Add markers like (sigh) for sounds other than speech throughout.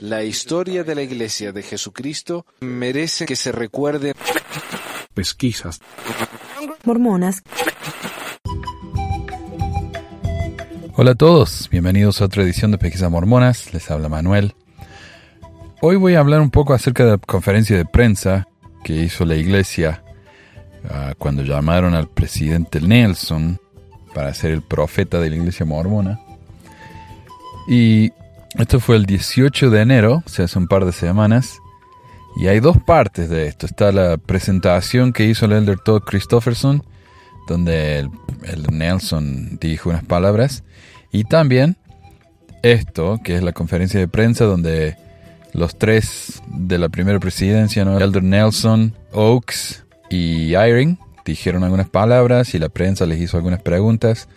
La historia de la Iglesia de Jesucristo merece que se recuerde. Pesquisas. Mormonas. Hola a todos, bienvenidos a otra edición de Pesquisas Mormonas. Les habla Manuel. Hoy voy a hablar un poco acerca de la conferencia de prensa que hizo la Iglesia ah, cuando llamaron al presidente Nelson para ser el profeta de la Iglesia Mormona. Y esto fue el 18 de enero, o sea, hace un par de semanas. Y hay dos partes de esto. Está la presentación que hizo el elder Todd Christofferson, donde el, el Nelson dijo unas palabras. Y también esto, que es la conferencia de prensa donde los tres de la primera presidencia, ¿no? Elder Nelson, Oaks y Eyring, dijeron algunas palabras y la prensa les hizo algunas preguntas.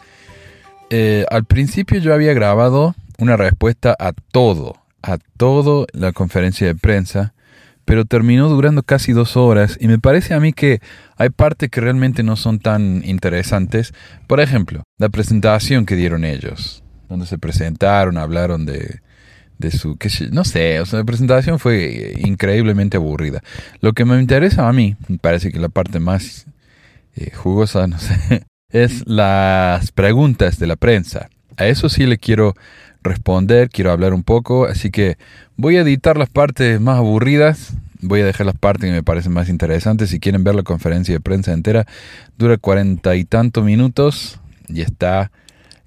Eh, al principio yo había grabado una respuesta a todo, a todo la conferencia de prensa, pero terminó durando casi dos horas y me parece a mí que hay partes que realmente no son tan interesantes. Por ejemplo, la presentación que dieron ellos, donde se presentaron, hablaron de, de su, no sé, o sea, la presentación fue increíblemente aburrida. Lo que me interesa a mí, me parece que la parte más eh, jugosa, (laughs) no sé, es las preguntas de la prensa. A eso sí le quiero responder, quiero hablar un poco, así que voy a editar las partes más aburridas, voy a dejar las partes que me parecen más interesantes. Si quieren ver la conferencia de prensa entera, dura cuarenta y tantos minutos y está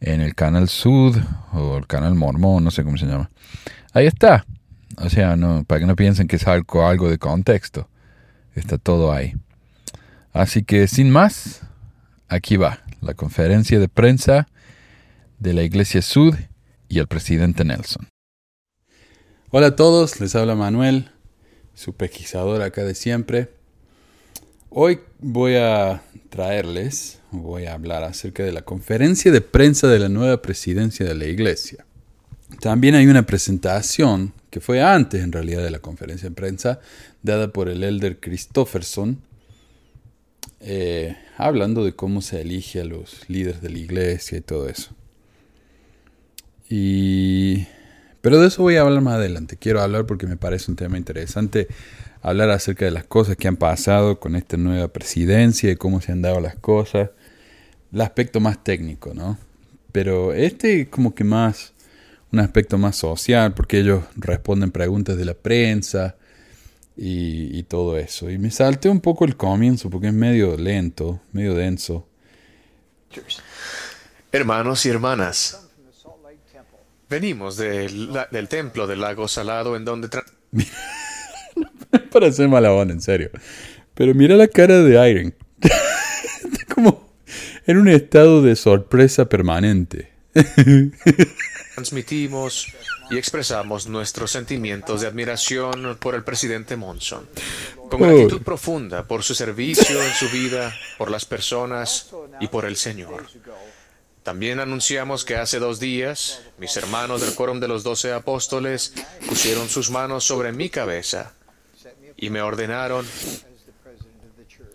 en el canal Sud o el canal Mormón, no sé cómo se llama. Ahí está. O sea, no, para que no piensen que es algo, algo de contexto. Está todo ahí. Así que sin más, aquí va la conferencia de prensa de la Iglesia Sud y el presidente Nelson. Hola a todos, les habla Manuel, su pesquisador acá de siempre. Hoy voy a traerles, voy a hablar acerca de la conferencia de prensa de la nueva presidencia de la Iglesia. También hay una presentación que fue antes en realidad de la conferencia de prensa, dada por el elder Christofferson, eh, hablando de cómo se elige a los líderes de la iglesia y todo eso. Y, pero de eso voy a hablar más adelante. Quiero hablar porque me parece un tema interesante hablar acerca de las cosas que han pasado con esta nueva presidencia y cómo se han dado las cosas. El aspecto más técnico, ¿no? Pero este como que más, un aspecto más social, porque ellos responden preguntas de la prensa y, todo eso. Y me salté un poco el comienzo porque es medio lento, medio denso. Hermanos y hermanas, venimos del, del templo del lago salado en donde... (laughs) para hacer mala onda, en serio. Pero mira la cara de Iron. Está (laughs) como en un estado de sorpresa permanente. Transmitimos y expresamos nuestros sentimientos de admiración por el presidente Monson, con gratitud profunda por su servicio en su vida, por las personas y por el Señor. También anunciamos que hace dos días mis hermanos del Quórum de los Doce Apóstoles pusieron sus manos sobre mi cabeza y me ordenaron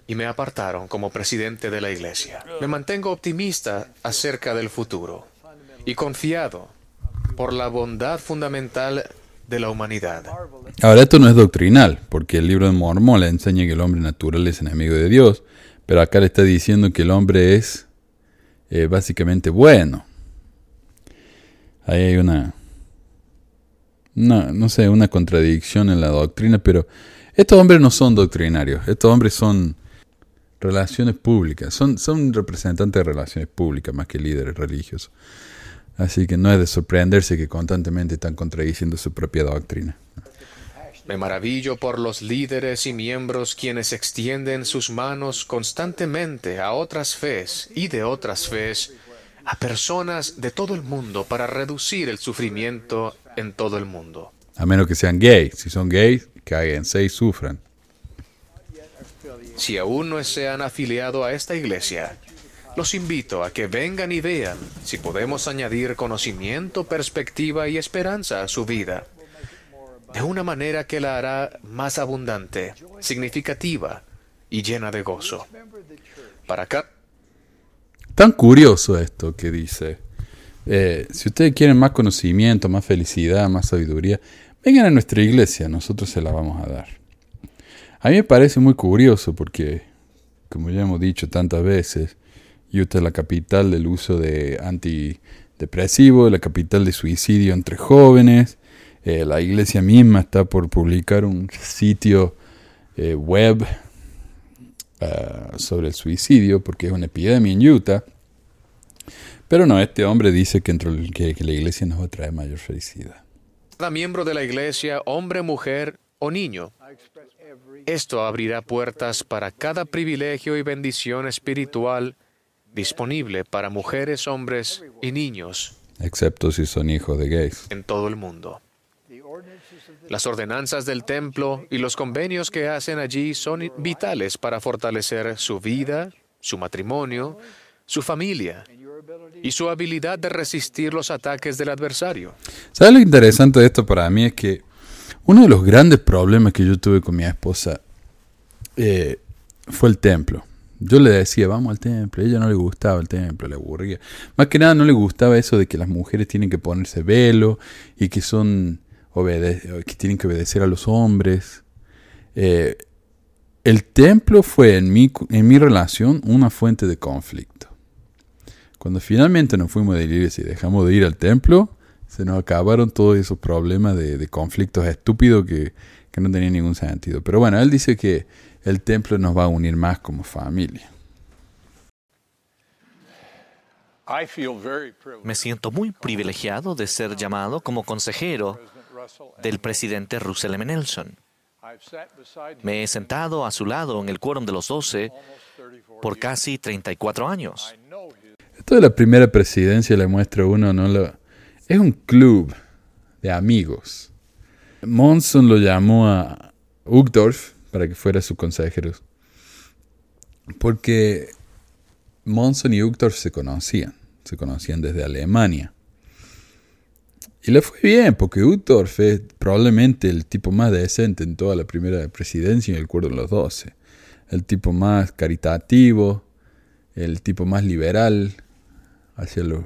y me apartaron como presidente de la iglesia. Me mantengo optimista acerca del futuro y confiado por la bondad fundamental de la humanidad. Ahora esto no es doctrinal, porque el libro de Mormón le enseña que el hombre natural es enemigo de Dios, pero acá le está diciendo que el hombre es eh, básicamente bueno. Ahí hay una, no, no sé, una contradicción en la doctrina, pero estos hombres no son doctrinarios, estos hombres son relaciones públicas, son, son representantes de relaciones públicas más que líderes religiosos. Así que no es de sorprenderse que constantemente están contradiciendo su propia doctrina. Me maravillo por los líderes y miembros quienes extienden sus manos constantemente a otras fes y de otras fes, a personas de todo el mundo para reducir el sufrimiento en todo el mundo. A menos que sean gays. Si son gays, cáguense y sufran. Si aún no se han afiliado a esta iglesia, los invito a que vengan y vean si podemos añadir conocimiento, perspectiva y esperanza a su vida, de una manera que la hará más abundante, significativa y llena de gozo. Para acá. Tan curioso esto que dice. Eh, si ustedes quieren más conocimiento, más felicidad, más sabiduría, vengan a nuestra iglesia, nosotros se la vamos a dar. A mí me parece muy curioso porque, como ya hemos dicho tantas veces, Utah es la capital del uso de antidepresivos, la capital de suicidio entre jóvenes. Eh, la iglesia misma está por publicar un sitio eh, web ah, sobre el suicidio porque es una epidemia en Utah. Pero no, este hombre dice que, que, la iglesia nos va a traer mayor felicidad. Cada miembro de la iglesia, hombre, mujer o niño. Esto abrirá puertas para cada privilegio y bendición espiritual disponible para mujeres, hombres y niños. Excepto si son hijos de gays. En todo el mundo. Las ordenanzas del templo y los convenios que hacen allí son vitales para fortalecer su vida, su matrimonio, su familia y su habilidad de resistir los ataques del adversario. ¿Sabes lo interesante de esto para mí? Es que uno de los grandes problemas que yo tuve con mi esposa eh, fue el templo. Yo le decía, vamos al templo. A ella no le gustaba el templo, le aburría. Más que nada no le gustaba eso de que las mujeres tienen que ponerse velo y que son que tienen que obedecer a los hombres. Eh, el templo fue en mi, en mi relación una fuente de conflicto. Cuando finalmente nos fuimos de la iglesia y dejamos de ir al templo, se nos acabaron todos esos problemas de, conflictos estúpidos que, que no tenían ningún sentido. Pero bueno, él dice que el templo nos va a unir más como familia. Me siento muy privilegiado de ser llamado como consejero del presidente Russell M. Nelson. Me he sentado a su lado en el quórum de los doce por casi 34 años. Esto de la primera presidencia le muestra uno, ¿no? Lo, es un club de amigos. Monson lo llamó a Uchtdorf para que fuera su consejero. Porque Monson y Uchtdorf se conocían. Se conocían desde Alemania. Y le fue bien, porque Uchtdorf es probablemente el tipo más decente en toda la primera presidencia y el acuerdo de los doce. El tipo más caritativo, el tipo más liberal, hacia los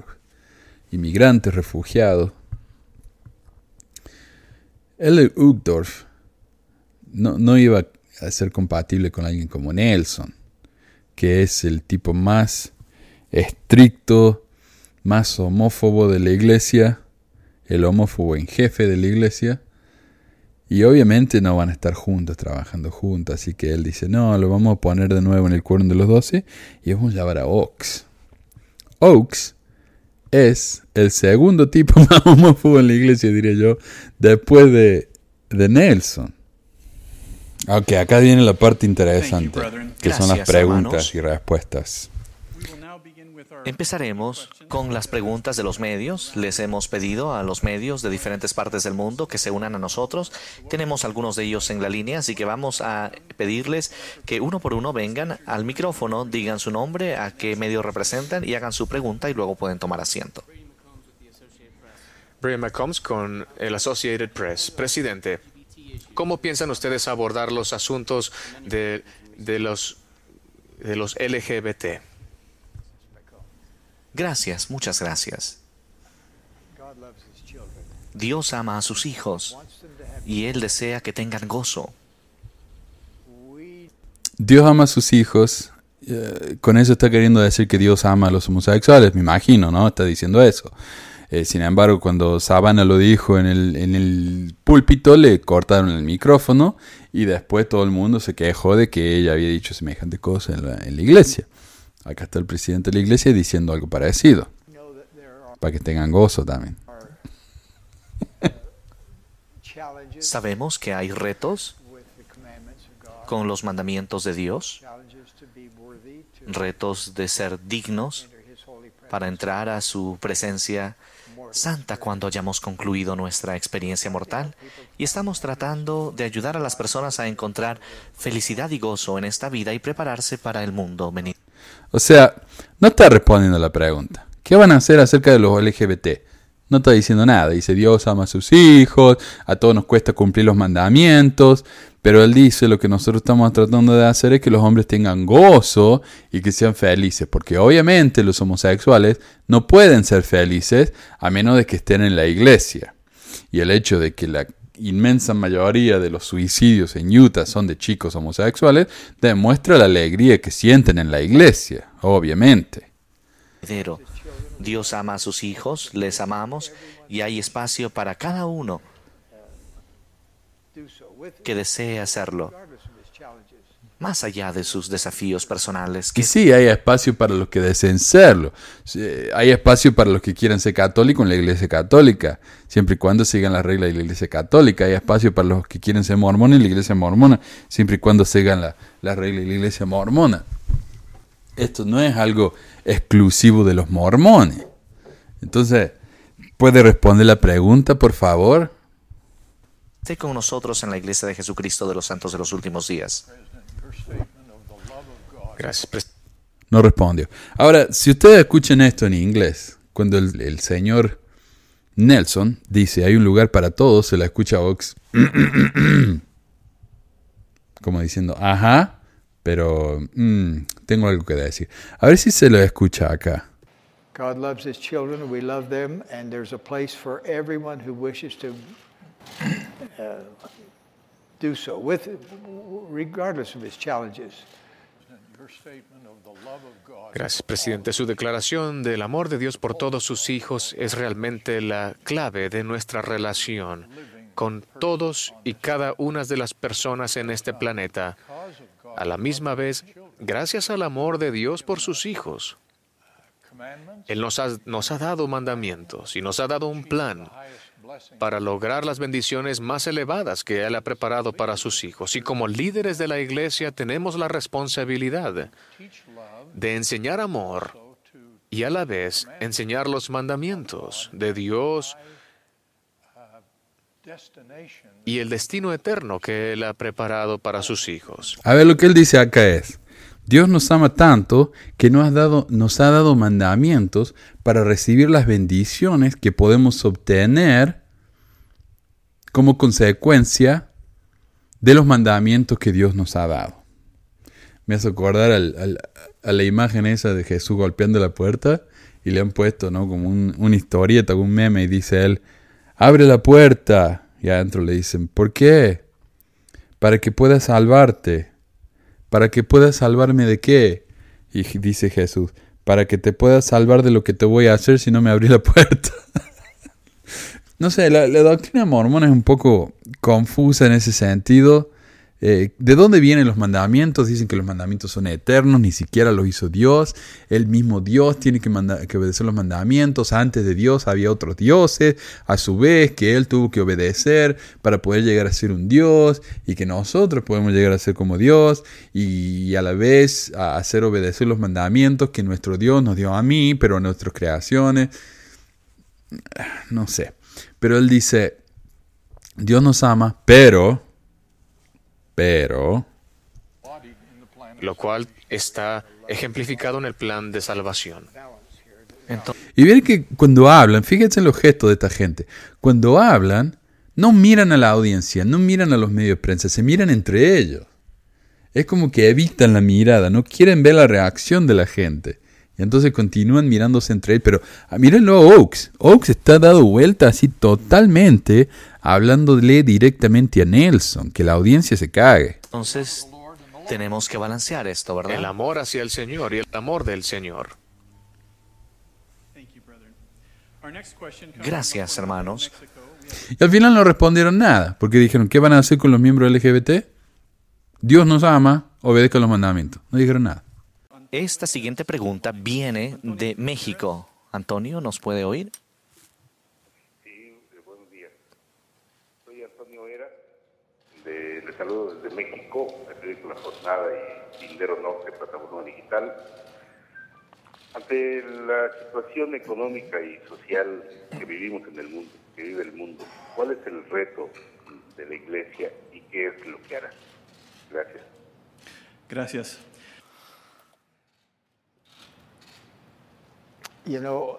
inmigrantes, refugiados. El Uchtdorf no, no iba a ser compatible con alguien como Nelson, que es el tipo más estricto, más homófobo de la iglesia, el homófobo en jefe de la iglesia, y obviamente no van a estar juntos, trabajando juntos, así que él dice, no, lo vamos a poner de nuevo en el cuerno de los doce y vamos a llamar a Oaks. Oaks es el segundo tipo (laughs) más homófobo en la iglesia, diría yo, después de, de Nelson. Ok, acá viene la parte interesante, que son las preguntas y respuestas. Empezaremos con las preguntas de los medios. Les hemos pedido a los medios de diferentes partes del mundo que se unan a nosotros. Tenemos algunos de ellos en la línea, así que vamos a pedirles que uno por uno vengan al micrófono, digan su nombre, a qué medio representan y hagan su pregunta y luego pueden tomar asiento. Brian McCombs con el Associated Press. Presidente, ¿cómo piensan ustedes abordar los asuntos de, de los, de los LGBT? Gracias, muchas gracias. Dios ama a sus hijos y Él desea que tengan gozo. Dios ama a sus hijos. Eh, con eso está queriendo decir que Dios ama a los homosexuales, me imagino, ¿no? Está diciendo eso. Eh, sin embargo, cuando Sabana lo dijo en el, en el púlpito, le cortaron el micrófono y después todo el mundo se quejó de que ella había dicho semejante cosa en la iglesia. Acá está el presidente de la iglesia diciendo algo parecido. Para que tengan gozo también. (laughs) Sabemos que hay retos con los mandamientos de Dios, retos de ser dignos para entrar a su presencia santa cuando hayamos concluido nuestra experiencia mortal y estamos tratando de ayudar a las personas a encontrar felicidad y gozo en esta vida y prepararse para el mundo venidero. O sea, no está respondiendo a la pregunta. ¿Qué van a hacer acerca de los LGBT? No está diciendo nada. Dice Dios ama a sus hijos, a todos nos cuesta cumplir los mandamientos, pero Él dice lo que nosotros estamos tratando de hacer es que los hombres tengan gozo y que sean felices, porque obviamente los homosexuales no pueden ser felices a menos de que estén en la iglesia. Y el hecho de que la inmensa mayoría de los suicidios en Utah son de chicos homosexuales, demuestra la alegría que sienten en la iglesia, obviamente. Dios ama a sus hijos, les amamos y hay espacio para cada uno que desee hacerlo, más allá de sus desafíos personales. Que... Y sí, hay espacio para los que deseen serlo. Hay espacio para los que quieran ser católicos en la iglesia católica, siempre y cuando sigan las reglas de la iglesia católica. Hay espacio para los que quieren ser mormones en la iglesia mormona, siempre y cuando sigan las la reglas de la iglesia mormona. Esto no es algo exclusivo de los mormones. Entonces, ¿puede responder la pregunta, por favor? Esté con nosotros en la iglesia de Jesucristo de los Santos de los Últimos Días. Gracias. No respondió. Ahora, si ustedes escuchan esto en inglés, cuando el, señor Nelson dice hay un lugar para todos, se la escucha Ox (clears throat) como diciendo, ajá, pero mm, tengo algo que decir. A ver si se lo escucha acá. God loves his children we love them and there's a place for everyone who wishes to (clears throat) uh, do so with regardless of his challenges. Gracias, presidente. Su declaración del amor de Dios por todos sus hijos es realmente la clave de nuestra relación con todos y cada una de las personas en este planeta. A la misma vez, gracias al amor de Dios por sus hijos. Él nos ha, nos ha dado mandamientos y nos ha dado un plan para lograr las bendiciones más elevadas que Él ha preparado para sus hijos. Y como líderes de la iglesia tenemos la responsabilidad de enseñar amor y a la vez enseñar los mandamientos de Dios y el destino eterno que Él ha preparado para sus hijos. A ver, lo que Él dice acá es, Dios nos ama tanto que nos ha, dado, nos ha dado mandamientos para recibir las bendiciones que podemos obtener como consecuencia de los mandamientos que Dios nos ha dado. Me hace acordar a la imagen esa de Jesús golpeando la puerta y le han puesto ¿no? como un, una historieta, un meme y dice él, abre la puerta. Y adentro le dicen, ¿por qué? Para que puedas salvarte. ¿Para que puedas salvarme de qué? Y dice Jesús, para que te puedas salvar de lo que te voy a hacer si no me abrí la (laughs) puerta. no sé, la, la, doctrina mormona es un poco confusa en ese sentido. Eh, ¿De dónde vienen los mandamientos? Dicen que los mandamientos son eternos, ni siquiera los hizo Dios. El mismo Dios tiene que, que, obedecer los mandamientos. Antes de Dios había otros dioses, a su vez que Él tuvo que obedecer para poder llegar a ser un Dios y que nosotros podemos llegar a ser como Dios y, a la vez a hacer obedecer los mandamientos que nuestro Dios nos dio a mí, pero a nuestras creaciones. No sé. Pero Él dice, Dios nos ama, pero pero... Lo cual está ejemplificado en el plan de salvación. y miren que cuando hablan, fíjense en los gestos de esta gente, cuando hablan, no miran a la audiencia, no miran a los medios de prensa, se miran entre ellos. Es como que evitan la mirada, no quieren ver la reacción de la gente. Y entonces continúan mirándose entre ellos. Pero ah, mírenlo a Oaks. Oaks está dado vuelta así totalmente hablándole directamente a Nelson, que la audiencia se cague. Entonces, tenemos que balancear esto, ¿verdad? El amor hacia el Señor y el amor del Señor. Gracias, hermanos. Y al final no respondieron nada, porque dijeron, ¿qué van a hacer con los miembros LGBT? Dios nos ama, obedezca los mandamientos. No dijeron nada. Esta siguiente pregunta viene de México. Antonio, ¿nos puede oír? saludo desde México, el periódico La Jornada y Tindero Norte, plataforma digital. Ante la situación económica y social que vivimos en el mundo, que vive el mundo, ¿cuál es el reto de la Iglesia y qué es lo que hará? Gracias. Gracias. You know,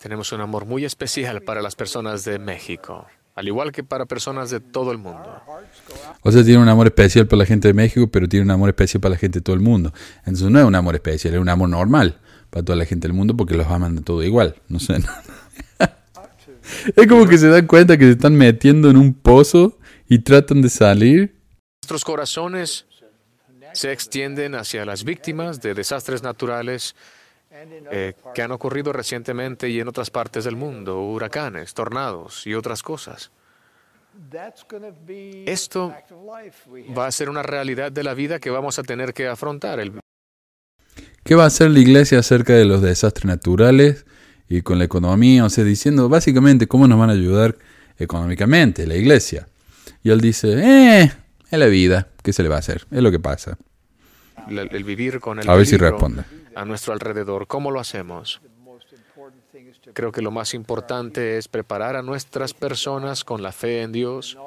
Tenemos un amor muy especial para las personas de México, al igual que para personas de todo el mundo. O sea, tiene un amor especial para la gente de México, pero tiene un amor especial para la gente de todo el mundo. Entonces no es un amor especial, es un amor normal para toda la gente del mundo porque los aman de todo igual. No sé. (laughs) no. es como que se dan cuenta que se están metiendo en un pozo y tratan de salir. Nuestros corazones se extienden hacia las víctimas de desastres naturales eh, que han ocurrido recientemente y en otras partes del mundo, huracanes, tornados y otras cosas. Esto va a ser una realidad de la vida que vamos a tener que afrontar. El- ¿Qué va a hacer la iglesia acerca de los desastres naturales y con la economía? O sea, diciendo básicamente cómo nos van a ayudar económicamente la iglesia. Y él dice, eh, es la vida, ¿qué se le va a hacer? Es lo que pasa. El, vivir con el A ver si responde. a nuestro alrededor. ¿Cómo lo hacemos? Creo que lo más importante es preparar a nuestras personas con la fe en Dios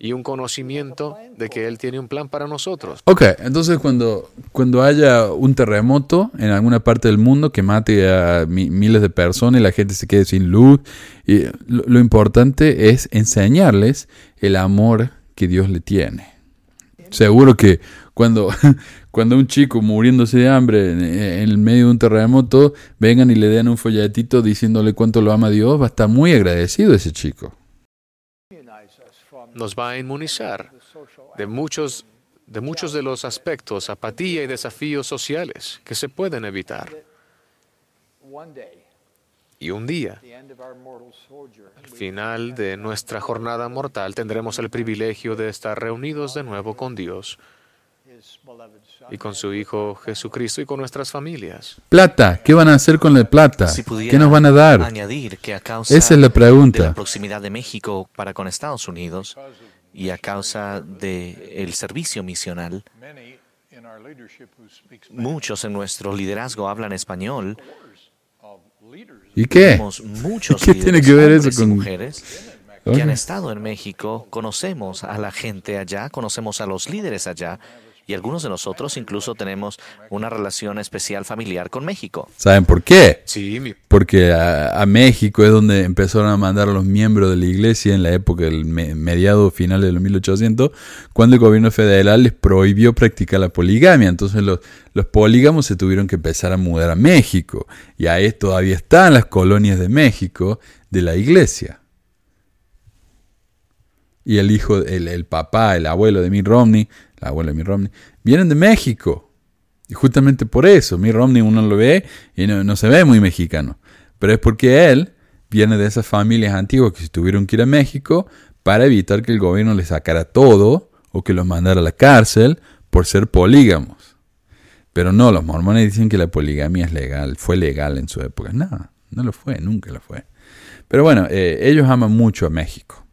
y un conocimiento de que Él tiene un plan para nosotros. Ok, entonces cuando, cuando haya un terremoto en alguna parte del mundo que mate a mi- miles de personas y la gente se quede sin luz, y lo, lo importante es enseñarles el amor que Dios le tiene. Seguro que cuando, (laughs) cuando un chico muriéndose de hambre en, el medio de un terremoto vengan y le den un folletito diciéndole cuánto lo ama Dios, va a estar muy agradecido ese chico. Nos va a inmunizar de muchos, de muchos de los aspectos, apatía y desafíos sociales que se pueden evitar. Y un día, al final de nuestra jornada mortal, tendremos el privilegio de estar reunidos de nuevo con Dios y con su Hijo Jesucristo y con nuestras familias. Plata, ¿qué van a hacer con la plata? Si ¿Qué nos van a dar? añadir que a causa Esa es la de pregunta. la proximidad de México para con Estados Unidos y a causa del servicio misional, muchos en nuestro liderazgo hablan español. ¿Y qué? Tenemos (laughs) muchos ¿Qué líderes, tiene que ver eso con- mujeres que han estado en México, conocemos a la gente allá, conocemos a los líderes allá y algunos de nosotros incluso tenemos una relación especial familiar con México. ¿Saben por qué? Sí, mi Porque a, a México es donde empezaron a mandar a los miembros de la iglesia en la época del me- mediado final de los 1800, cuando el gobierno federal les prohibió practicar la poligamia. Entonces los, los polígamos se tuvieron que empezar a mudar a México. Y ahí todavía están las colonias de México de la iglesia. Y el hijo, el, el papá, el abuelo de Mitt Romney, el abuelo de Mitt Romney, vienen de México. Y justamente por eso, Mitt Romney uno lo ve y no, no se ve muy mexicano. Pero es porque él viene de esas familias antiguas que se tuvieron que ir a México para evitar que el gobierno les sacara todo o que los mandara a la cárcel por ser polígamos. Pero no, los mormones dicen que la poligamia es legal, fue legal en su época. No, no lo fue, nunca lo fue. Pero bueno, eh, ellos aman mucho a México.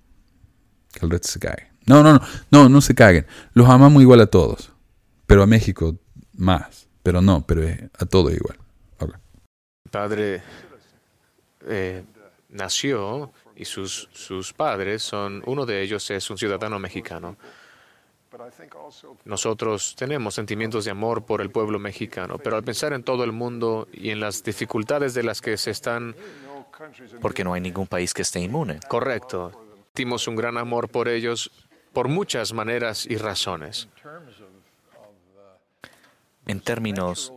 Que el resto se cague. No, no, no, no, no se caguen. Los amamos igual a todos. Pero a México más. Pero no, pero a todos igual. Ok. padre eh, nació y sus, sus padres son, uno de ellos es un ciudadano mexicano. Nosotros tenemos sentimientos de amor por el pueblo mexicano, pero al pensar en todo el mundo y en las dificultades de las que se están, Porque no hay ningún país que esté inmune. correcto, un gran amor por ellos por muchas maneras y razones. En términos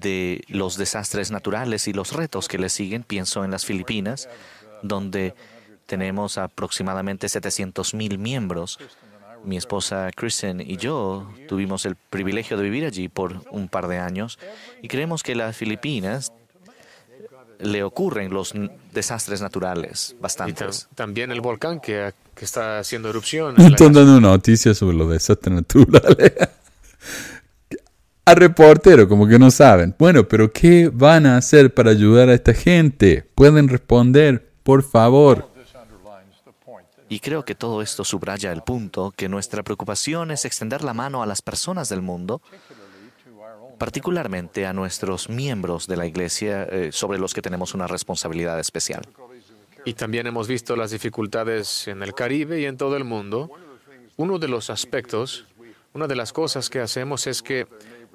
de los desastres naturales y los retos que le siguen, pienso en las Filipinas, donde tenemos aproximadamente 700 mil miembros. Mi esposa Kristen y yo tuvimos el privilegio de vivir allí por un par de años y creemos que las Filipinas le ocurren los desastres naturales Y bastantes. también el volcán que, que está haciendo erupción. en Están dando noticias sobre los desastres naturales. (laughs) a reportero, como que no saben. Bueno, pero ¿qué van a hacer para ayudar a esta gente? Pueden responder, por favor. Y creo que todo esto subraya el punto que nuestra preocupación es extender la mano a las personas del mundo, particularmente a nuestros miembros de la Iglesia eh, sobre los que tenemos una responsabilidad especial. Y también hemos visto las dificultades en el Caribe y en todo el mundo. Uno de los aspectos, una de las cosas que hacemos es que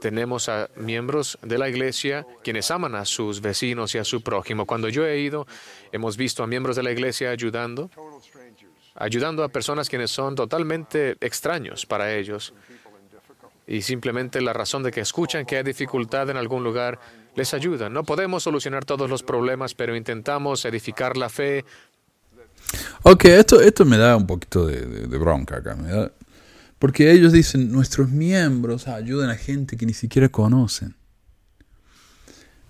tenemos a miembros de la iglesia quienes aman a sus vecinos y a su prójimo. Cuando yo he ido, hemos visto a miembros de la iglesia ayudando, ayudando a personas quienes son totalmente extraños para ellos. Y simplemente la razón de que escuchan que hay dificultad en algún lugar les ayuda. No podemos solucionar todos los problemas, pero intentamos edificar la fe. Ok, esto, esto me da un poquito de, de- de bronca acá. me da- porque ellos dicen, nuestros miembros ayudan a gente que ni siquiera conocen.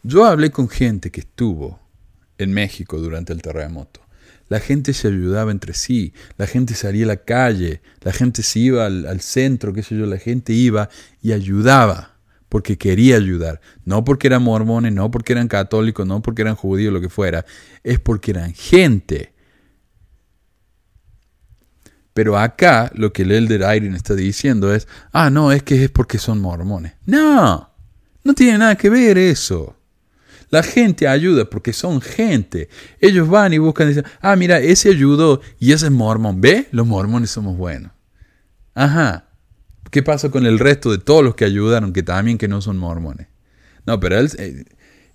Yo hablé con gente que estuvo en México durante el terremoto. La gente se ayudaba entre sí, la gente salía a la calle, la gente se iba al, centro, qué sé yo, la gente iba y ayudaba porque quería ayudar, no porque eran mormones, no porque eran católicos, no porque eran judíos, lo que fuera, es porque eran gente. Pero acá lo que el Elder Irene está diciendo es, ah, no, es que es porque son mormones. No, no tiene nada que ver eso. La gente ayuda porque son gente. Ellos van y buscan y dicen, ah, mira, ese ayudó y ese es mormón. ¿Ve? Los mormones somos buenos. Ajá. ¿Qué pasa con el resto de todos los que ayudaron, que también que no son mormones? No, pero eh,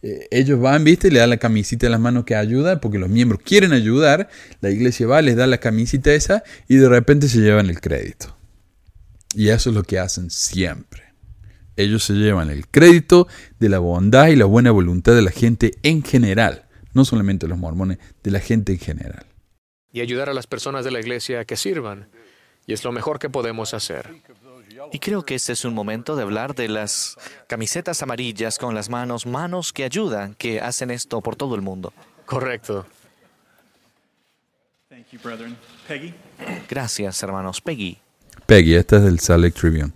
eh, ellos van, viste, le dan la camisita en las manos que ayuda, porque los miembros quieren ayudar, la iglesia va, les da la camisita esa y de repente se llevan el crédito. Y eso es lo que hacen siempre. Ellos se llevan el crédito de la bondad y la buena voluntad de la gente en general, no solamente los mormones, de la gente en general. y ayudar a las personas de la iglesia a que sirvan. Y es lo mejor que podemos hacer. Y creo que este es un momento de hablar de las camisetas amarillas con las manos, manos que ayudan, que hacen esto por todo el mundo. Correcto. Gracias, hermanos. Peggy. Peggy, esta es del Salt Lake Tribune.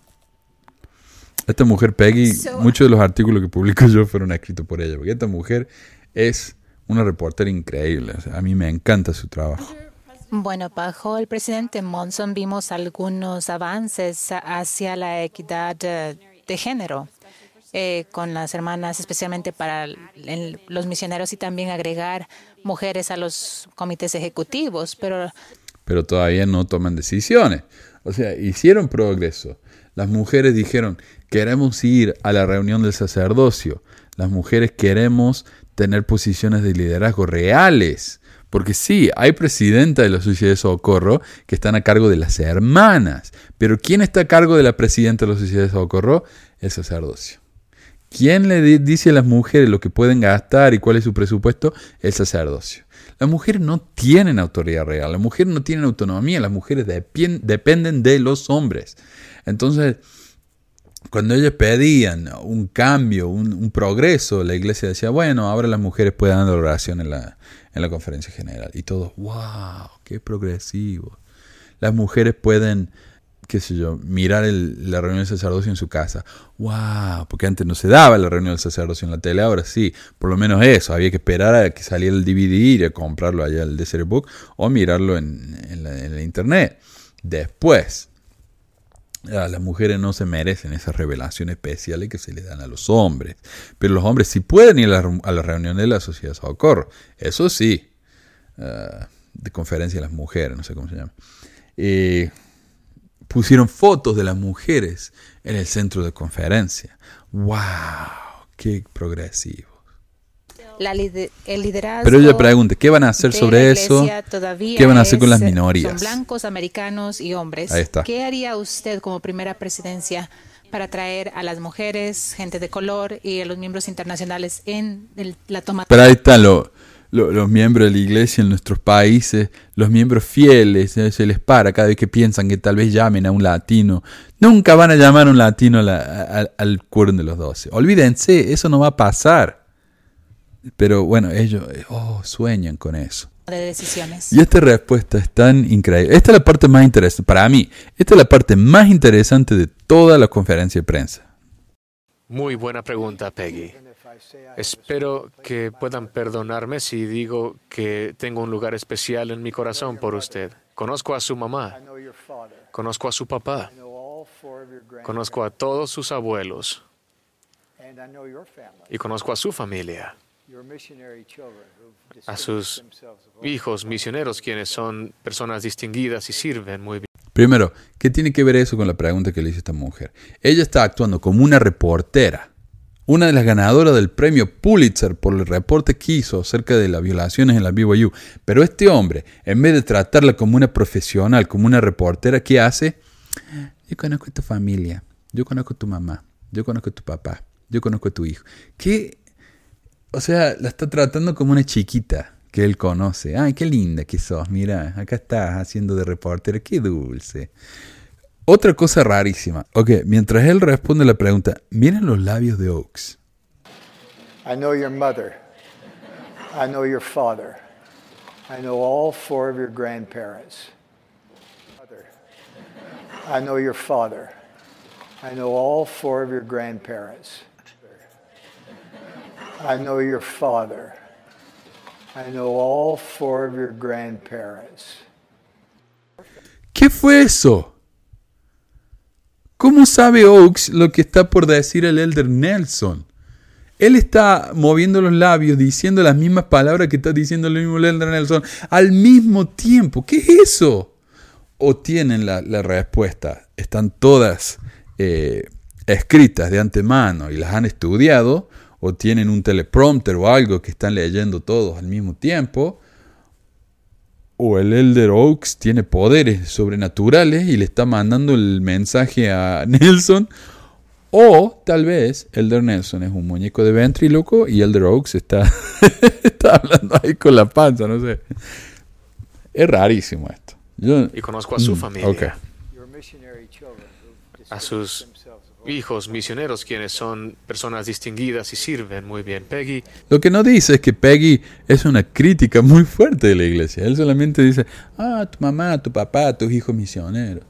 Esta mujer, Peggy, So- muchos de los artículos que publico yo fueron escritos por ella, porque esta mujer es una reportera increíble. o sea, a mí me encanta su trabajo. Bueno, bajo el presidente Monson vimos algunos avances hacia la equidad eh, de género eh, con las hermanas, especialmente para el- los misioneros y también agregar mujeres a los comités ejecutivos. Pero pero todavía no toman decisiones. O sea, hicieron progreso. Las mujeres dijeron, queremos ir a la reunión del sacerdocio. Las mujeres queremos tener posiciones de liderazgo reales. Porque sí, hay presidenta de la Sociedad de Socorro que están a cargo de las hermanas. Pero ¿quién está a cargo de la presidenta de la Sociedad de Socorro? El sacerdocio. ¿Quién le di- dice a las mujeres lo que pueden gastar y cuál es su presupuesto? El sacerdocio. Las mujeres no tienen autoridad real, las mujeres no tienen autonomía, las mujeres dependen de los hombres. Entonces, cuando ellas pedían un cambio, un, progreso, la iglesia decía, bueno, ahora las mujeres pueden dar oración en la, en la conferencia general. Y todos, wow, qué progresivo. Las mujeres pueden, qué sé yo, mirar el- la reunión del sacerdocio en su casa. ¡Wow! Porque antes no se daba la reunión del sacerdocio en la tele, ahora sí. Por lo menos eso, había que esperar a que saliera el DVD y a comprarlo allá al Desert Book o mirarlo en, en la, en la internet. Después, las mujeres no se merecen esas revelaciones especiales que se les dan a los hombres. Pero los hombres sí pueden ir a la, reunión de la Sociedad Socorro. Eso sí. ah, de conferencia de las mujeres, no sé cómo se llama. Eh, pusieron fotos de las mujeres en el centro de conferencia. ¡Wow! ¡Qué progresivo! La lider- el liderazgo. Pero ella pregunta, ¿qué van a hacer sobre eso? ¿Qué van a hacer con las minorías? Son blancos, americanos y hombres. Ahí está. ¿Qué haría usted como primera presidencia para traer a las mujeres, gente de color y a los miembros internacionales en el- la toma? Pero ahí están lo- lo- los miembros de la iglesia en nuestros países, los miembros fieles, eh, se les para cada vez que piensan que tal vez llamen a un latino. Nunca van a llamar a un latino a la- a- al quórum de los doce. Olvídense, eso no va a pasar. Pero bueno, ellos eh, oh, sueñan con eso. de decisiones. Y esta respuesta es tan increíble. Esta es la parte más interesante, para mí, esta es la parte más interesante de toda la conferencia de prensa. Muy buena pregunta, Peggy. Espero que puedan perdonarme si digo que tengo un lugar especial en mi corazón por usted. Conozco a su mamá, conozco a su papá, conozco a todos sus abuelos y conozco a su familia, a sus hijos misioneros quienes son personas distinguidas y sirven muy bien. Primero, ¿qué tiene que ver eso con la pregunta que le hizo esta mujer? Ella está actuando como una reportera, una de las ganadoras del premio Pulitzer por el reporte que hizo acerca de las violaciones en la BYU. Pero este hombre, en vez de tratarla como una profesional, como una reportera, ¿qué hace? Yo conozco a tu familia, yo conozco a tu mamá, yo conozco a tu papá, yo conozco a tu hijo. ¿Qué? O sea, la está tratando como una chiquita que él conoce. Ay, qué linda que sos, mira, acá estás haciendo de reportera, qué dulce. Otra cosa rarísima. Ok, mientras él responde la pregunta, miren los labios de Oaks. I know your mother. I know your father. I know all four of your grandparents. I know your father. I know all four of your grandparents. I know your father. I know all four of your grandparents. ¿Qué fue eso? ¿Cómo sabe Oaks lo que está por decir el elder Nelson? Él está moviendo los labios, diciendo las mismas palabras que está diciendo el mismo elder Nelson al mismo tiempo. ¿Qué es eso? O tienen la, respuesta, están todas eh, escritas de antemano y las han estudiado, o tienen un teleprompter o algo que están leyendo todos al mismo tiempo, o el Elder Oaks tiene poderes sobrenaturales y le está mandando el mensaje a (laughs) Nelson, o tal vez Elder Nelson es un muñeco de ventríloco y Elder Oaks está, (laughs) está hablando ahí con la panza, no sé. Es rarísimo esto. Yo, Y conozco a su Mm, familia, a sus hijos misioneros, quienes son personas distinguidas y sirven muy bien. Peggy Lo que no dice es que Peggy es una crítica muy fuerte de la iglesia. Él solamente dice, ah, tu mamá, tu papá, tus hijos misioneros.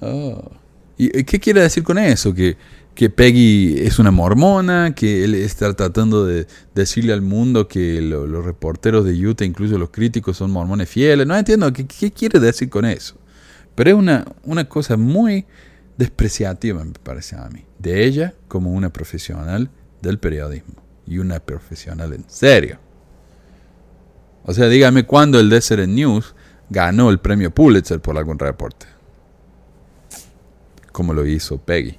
Oh. ¿Y y qué quiere decir con eso? Que, que Peggy es una mormona, que él está tratando de decirle al mundo que lo- los reporteros de Utah, incluso los críticos, son mormones fieles. No entiendo qué, qué quiere decir con eso. Pero es una, una cosa muy despreciativa, me parece a mí, de ella como una profesional del periodismo y una profesional en serio. O sea, dígame cuándo el Desert News ganó el premio Pulitzer por algún reporte. Como lo hizo Peggy.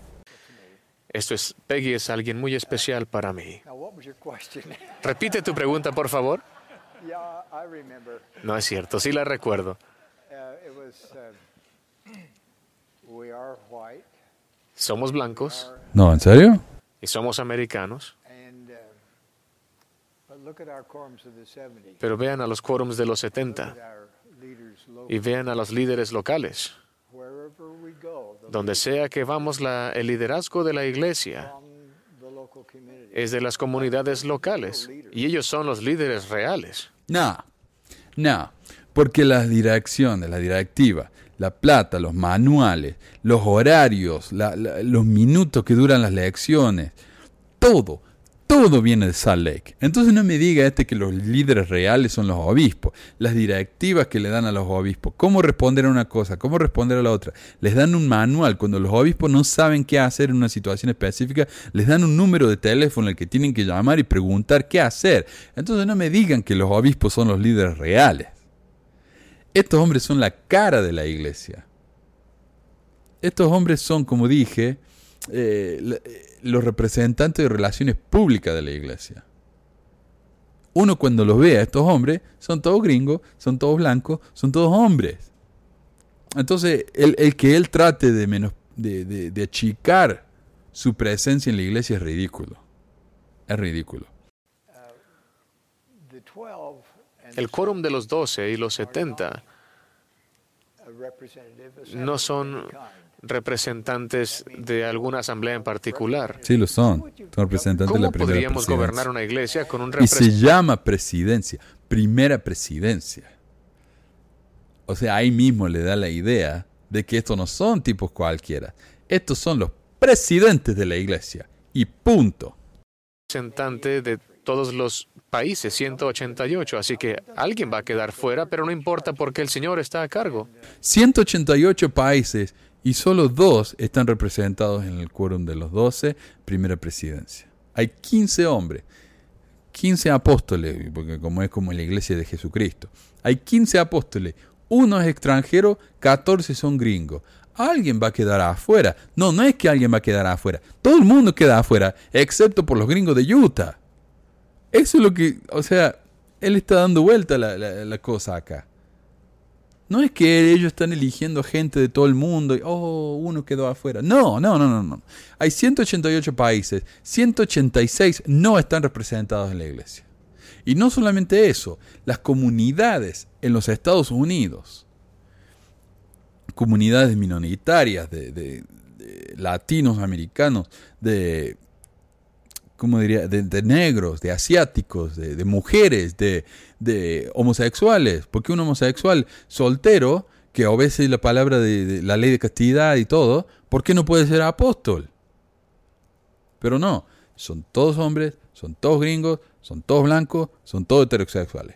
Esto es, Peggy es alguien muy especial para mí. (laughs) Repite tu pregunta, por favor. yeah, I remember. No es cierto, sí la recuerdo. Somos blancos No, ¿en serio? y somos americanos, uh, but look at our quorums of the '70s. pero vean a los quórums de los 70 Our leaders, local, y vean a los líderes locales. Donde sea que vamos, la- el liderazgo de la iglesia from the local community. es de las comunidades locales y ellos son los líderes reales. No, no, porque las direcciones, la directiva, la plata, los manuales, los horarios, la- la- los minutos que duran las lecciones, todo, todo viene de Salt Lake. Entonces no me diga este que los líderes reales son los obispos, las directivas que le dan a los obispos, cómo responder a una cosa, cómo responder a la otra. Les dan un manual, cuando los obispos no saben qué hacer en una situación específica, les dan un número de teléfono al que tienen que llamar y preguntar qué hacer. Entonces no me digan que los obispos son los líderes reales. Estos hombres son la cara de la iglesia. Estos hombres son, como dije, eh, eh, los representantes de relaciones públicas de la iglesia. Uno cuando los ve a estos hombres, son todos gringos, son todos blancos, son todos hombres. Entonces, el, el que él trate de, menos, de, de- achicar su presencia en la iglesia es ridículo. Es ridículo. The 12 and El quórum de los 12 y los 70 a representative no son representantes de alguna asamblea en particular. Sí, lo son. Son representantes de la ¿Cómo primera podríamos presidencia. gobernar una iglesia con un Y se llama presidencia, primera presidencia. O sea, ahí mismo le da la idea de que estos no son tipos cualquiera. Estos son los presidentes de la iglesia. Y punto. representante de todos los países, 188, así que alguien va a quedar fuera, pero no importa porque el Señor está a cargo. 188 países y solo dos están representados en el quórum de los 12, primera presidencia. Hay 15 hombres, 15 apóstoles, porque como es como la iglesia de Jesucristo. Hay 15 apóstoles, Uno es extranjero, 14 son gringos. Alguien va a quedar afuera. No, no es que alguien va a quedar afuera. Todo el mundo queda afuera, excepto por los gringos de Utah. Eso es lo que, o sea, él está dando vuelta la, la, cosa acá. No es que ellos están eligiendo gente de todo el mundo y, oh, uno quedó afuera. No, no, no, no, no. Hay 188 países, 186 no están representados en la iglesia. Y no solamente eso, las comunidades en los Estados Unidos, comunidades minoritarias de, de, de latinos americanos, de ¿cómo diría? De, de negros, de asiáticos, de, de mujeres, de, de, homosexuales. Porque un homosexual soltero, que obedece la palabra de, la ley de castidad y todo, ¿por qué no puede ser apóstol? Pero no, son todos hombres, son todos gringos, son todos blancos, son todos heterosexuales.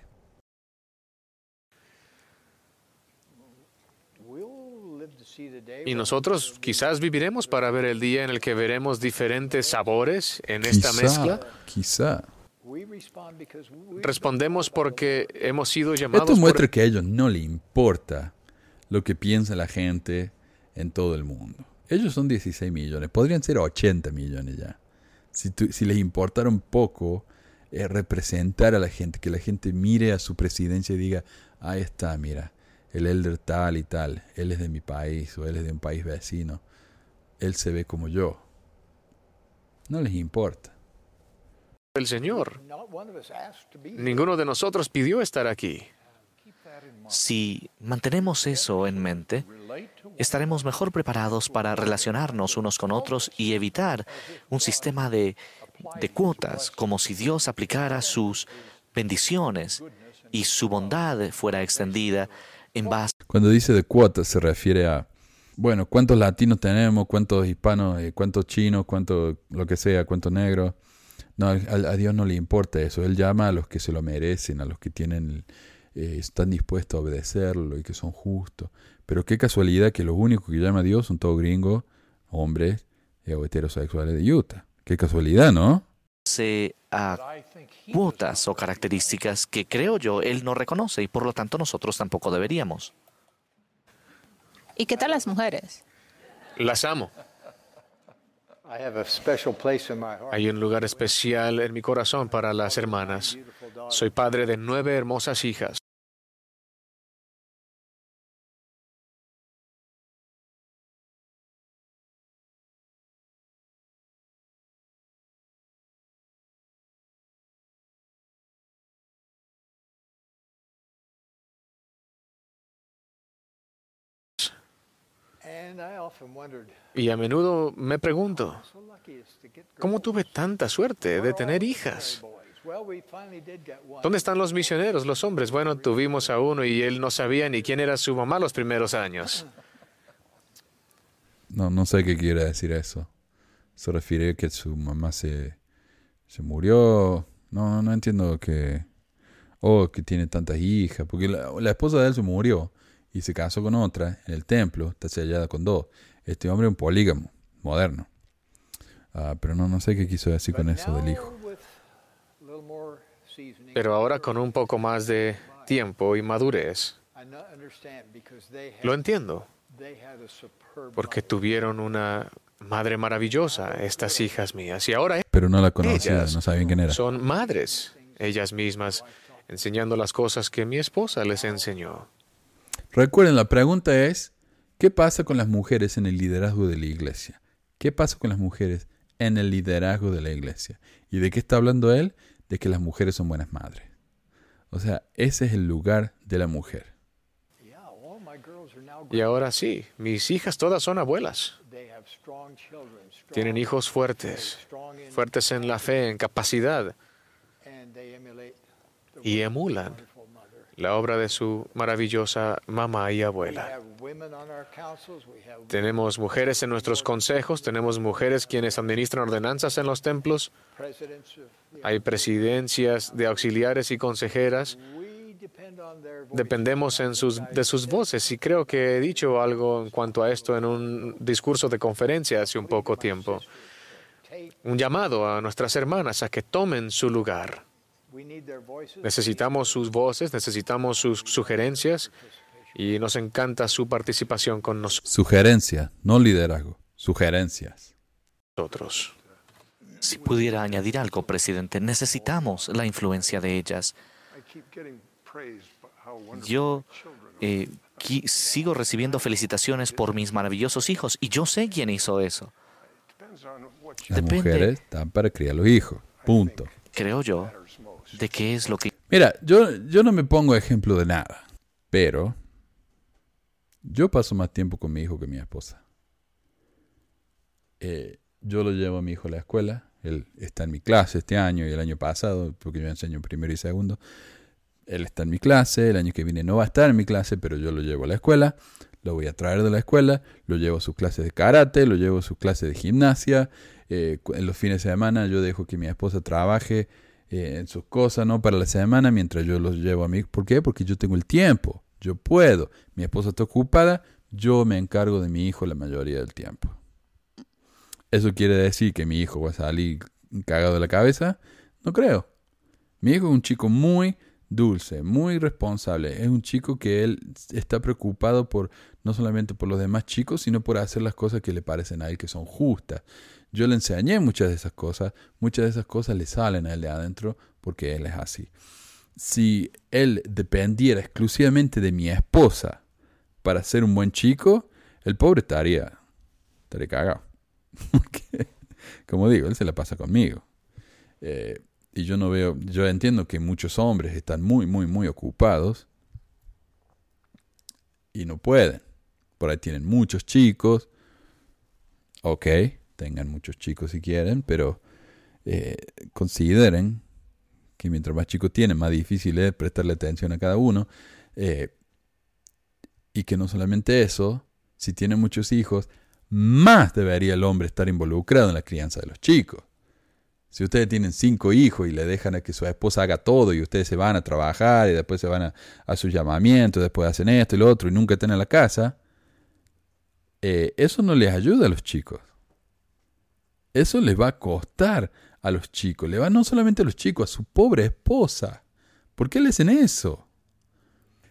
Y nosotros quizás viviremos para ver el día en el que veremos diferentes sabores en esta quizá, mezcla. Quizá. Respondemos porque hemos sido llamados Esto muestra por... que a ellos no le importa lo que piensa la gente en todo el mundo. Ellos son 16 millones, podrían ser 80 millones ya. Si, tu, si les importara un poco eh, representar a la gente, que la gente mire a su presidencia y diga, ahí está, mira, el elder tal y tal, él es de mi país o él es de un país vecino, él se ve como yo. No les importa. El Señor. Ninguno de nosotros pidió estar aquí. Si mantenemos eso en mente, estaremos mejor preparados para relacionarnos unos con otros y evitar un sistema de, de cuotas, como si Dios aplicara sus bendiciones y su bondad fuera extendida Cuando dice de cuotas se refiere a, bueno, cuántos latinos tenemos, cuántos hispanos, eh, cuántos chinos, cuántos lo que sea, cuántos negros. No, a, Dios no le importa eso. Él llama a los que se lo merecen, a los que tienen, eh, están dispuestos a obedecerlo y que son justos. Pero qué casualidad que los únicos que llama a Dios son todos gringos, hombres eh, heterosexuales de Utah. Qué casualidad, ¿no? A cuotas o características que creo yo él no reconoce y por lo tanto nosotros tampoco deberíamos. ¿Y qué tal las mujeres? Las amo. Hay un lugar especial en mi corazón para las hermanas. Soy padre de nueve hermosas hijas. Y a menudo me pregunto, ¿cómo tuve tanta suerte de tener hijas? ¿Dónde están los misioneros, los hombres? Bueno, tuvimos a uno y él no sabía ni quién era su mamá los primeros años. No, no sé qué quiere decir eso. Se refiere a que su mamá se, se murió. No, no entiendo que... Oh, que tiene tantas hijas. Porque la, la esposa de él se murió y se casó con otra en el templo, está sellada con dos. Este hombre es un polígamo, moderno. Uh, pero no, no sé qué quiso decir con eso del hijo. Pero ahora con un poco más de tiempo y madurez, lo entiendo, porque tuvieron una madre maravillosa, estas hijas mías, y ahora pero no la conocían, no sabían quién era. Son madres, ellas mismas, enseñando las cosas que mi esposa les enseñó. Recuerden, la pregunta es, ¿qué pasa con las mujeres en el liderazgo de la iglesia? ¿Qué pasa con las mujeres en el liderazgo de la iglesia? ¿Y de qué está hablando él? De que las mujeres son buenas madres. O sea, ese es el lugar de la mujer. Y ahora sí, mis hijas todas son abuelas. Tienen hijos fuertes, fuertes en la fe, en capacidad, y emulan la obra de su maravillosa mamá y abuela. Tenemos mujeres en nuestros consejos, tenemos mujeres quienes administran ordenanzas en los templos, hay presidencias de auxiliares y consejeras. Dependemos en sus, de sus voces y creo que he dicho algo en cuanto a esto en un discurso de conferencia hace un poco tiempo. Un llamado a nuestras hermanas a que tomen su lugar. Necesitamos sus voces, necesitamos sus sugerencias y nos encanta su participación con Sugerencia, no liderazgo, sugerencias. nosotros. Si pudiera añadir algo, presidente, necesitamos la influencia de ellas. Yo eh, sigo recibiendo felicitaciones por mis maravillosos hijos y yo sé quién hizo eso. Las Depende. mujeres están para criar los hijos. Punto. Creo yo de qué es lo que Mira, yo, yo no me pongo ejemplo de nada, pero yo paso más tiempo con mi hijo que mi esposa. Eh, yo lo llevo a mi hijo a la escuela, él está en mi clase este año y el año pasado, porque yo enseño primero y segundo. Él está en mi clase, el año que viene no va a estar en mi clase, pero yo lo llevo a la escuela, lo voy a traer de la escuela, lo llevo a sus clases de karate, lo llevo a sus clases de gimnasia. eh, en los fines de semana yo dejo que mi esposa trabaje eh, en sus cosas, ¿no? Para la semana, mientras yo los llevo a mí. ¿Por qué? Porque yo tengo el tiempo, yo puedo. Mi esposa está ocupada, yo me encargo de mi hijo la mayoría del tiempo. ¿Eso quiere decir que mi hijo va a salir cagado de la cabeza? No creo. Mi hijo es un chico muy dulce, muy responsable. Es un chico que él está preocupado por no solamente por los demás chicos, sino por hacer las cosas que le parecen a él que son justas. Yo le enseñé muchas de esas cosas, muchas de esas cosas le salen a él de adentro porque él es así. Si él dependiera exclusivamente de mi esposa para ser un buen chico, el pobre estaría, estaría cagado. (laughs) Como digo, él se la pasa conmigo. Eh, y yo no veo, yo entiendo que muchos hombres están muy, muy, muy ocupados y no pueden. Por ahí tienen muchos chicos. Ok, tengan muchos chicos si quieren, pero eh, consideren que mientras más chicos tienen, más difícil es prestarle atención a cada uno. Eh, y que no solamente eso, si tienen muchos hijos, más debería el hombre estar involucrado en la crianza de los chicos. Si ustedes tienen cinco hijos y le dejan a que su esposa haga todo y ustedes se van a trabajar y después se van a, sus llamamientos, después hacen esto y lo otro y nunca están en la casa, eh, eso no les ayuda a los chicos. Eso les va a costar a los chicos. Le va no solamente a los chicos, a su pobre esposa. ¿Por qué le hacen eso?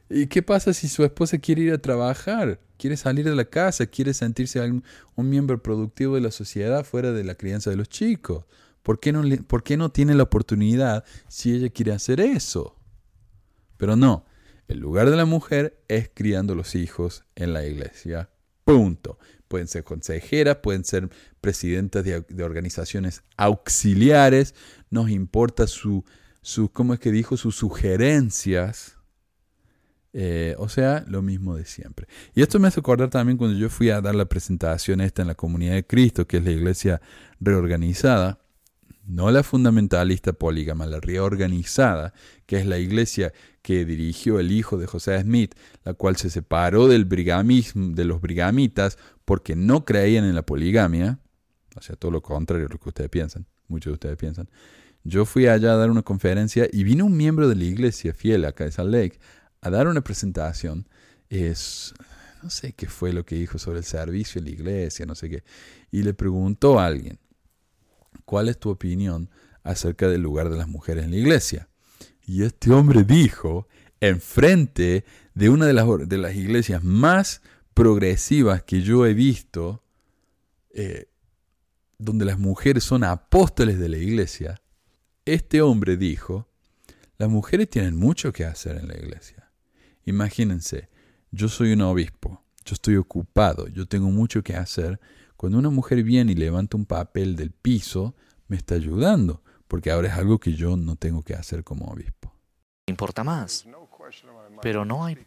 ¿Y qué pasa si su esposa quiere ir a trabajar? Quiere salir de la casa, quiere sentirse un, miembro productivo de la sociedad fuera de la crianza de los chicos. ¿Por qué, no ¿Por qué no tiene la oportunidad si ella quiere hacer eso? Pero no, el lugar de la mujer es criando los hijos en la iglesia. Punto. Pueden ser consejeras, pueden ser presidentas de, de organizaciones auxiliares, nos importa su, su, ¿cómo es que dijo? Sus sugerencias. Eh, o sea, lo mismo de siempre. Y esto me hace acordar también cuando yo fui a dar la presentación esta en la comunidad de Cristo, que es la iglesia reorganizada, no la fundamentalista polígama, la reorganizada, que es la iglesia que dirigió el hijo de José Smith, la cual se separó del brigamismo, de los brigamitas porque no creían en la poligamia, o sea, todo lo contrario de lo que ustedes piensan, muchos de ustedes piensan. Yo fui allá a dar una conferencia y vino un miembro de la iglesia fiel acá de Salt Lake a dar una presentación. Es, no sé qué fue lo que dijo sobre el servicio en la iglesia, no sé qué. Y le preguntó a alguien, ¿cuál es tu opinión acerca del lugar de las mujeres en la iglesia? Y este hombre dijo, enfrente de una de las, iglesias más progresivas que yo he visto, eh, donde las mujeres son apóstoles de la iglesia, este hombre dijo, las mujeres tienen mucho que hacer en la iglesia. Imagínense, yo soy un obispo, yo estoy ocupado, yo tengo mucho que hacer. Cuando una mujer viene y levanta un papel del piso, me está ayudando, porque ahora es algo que yo no tengo que hacer como obispo. importa más. Pero no hay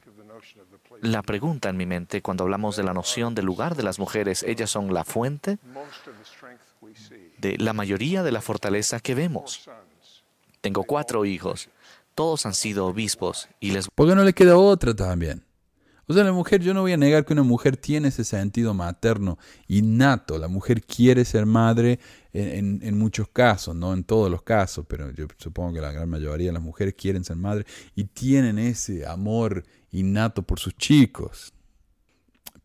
la pregunta en mi mente cuando hablamos de la noción del lugar de las mujeres. Ellas son la fuente de la mayoría de la fortaleza que vemos. Tengo cuatro hijos. Todos han sido obispos y les Porque no le queda otra también. O sea, la mujer, yo no voy a negar que una mujer tiene ese sentido materno innato. La mujer quiere ser madre en, en- en muchos casos, no en todos los casos, pero yo supongo que la gran mayoría de las mujeres quieren ser madre y tienen ese amor innato por sus chicos.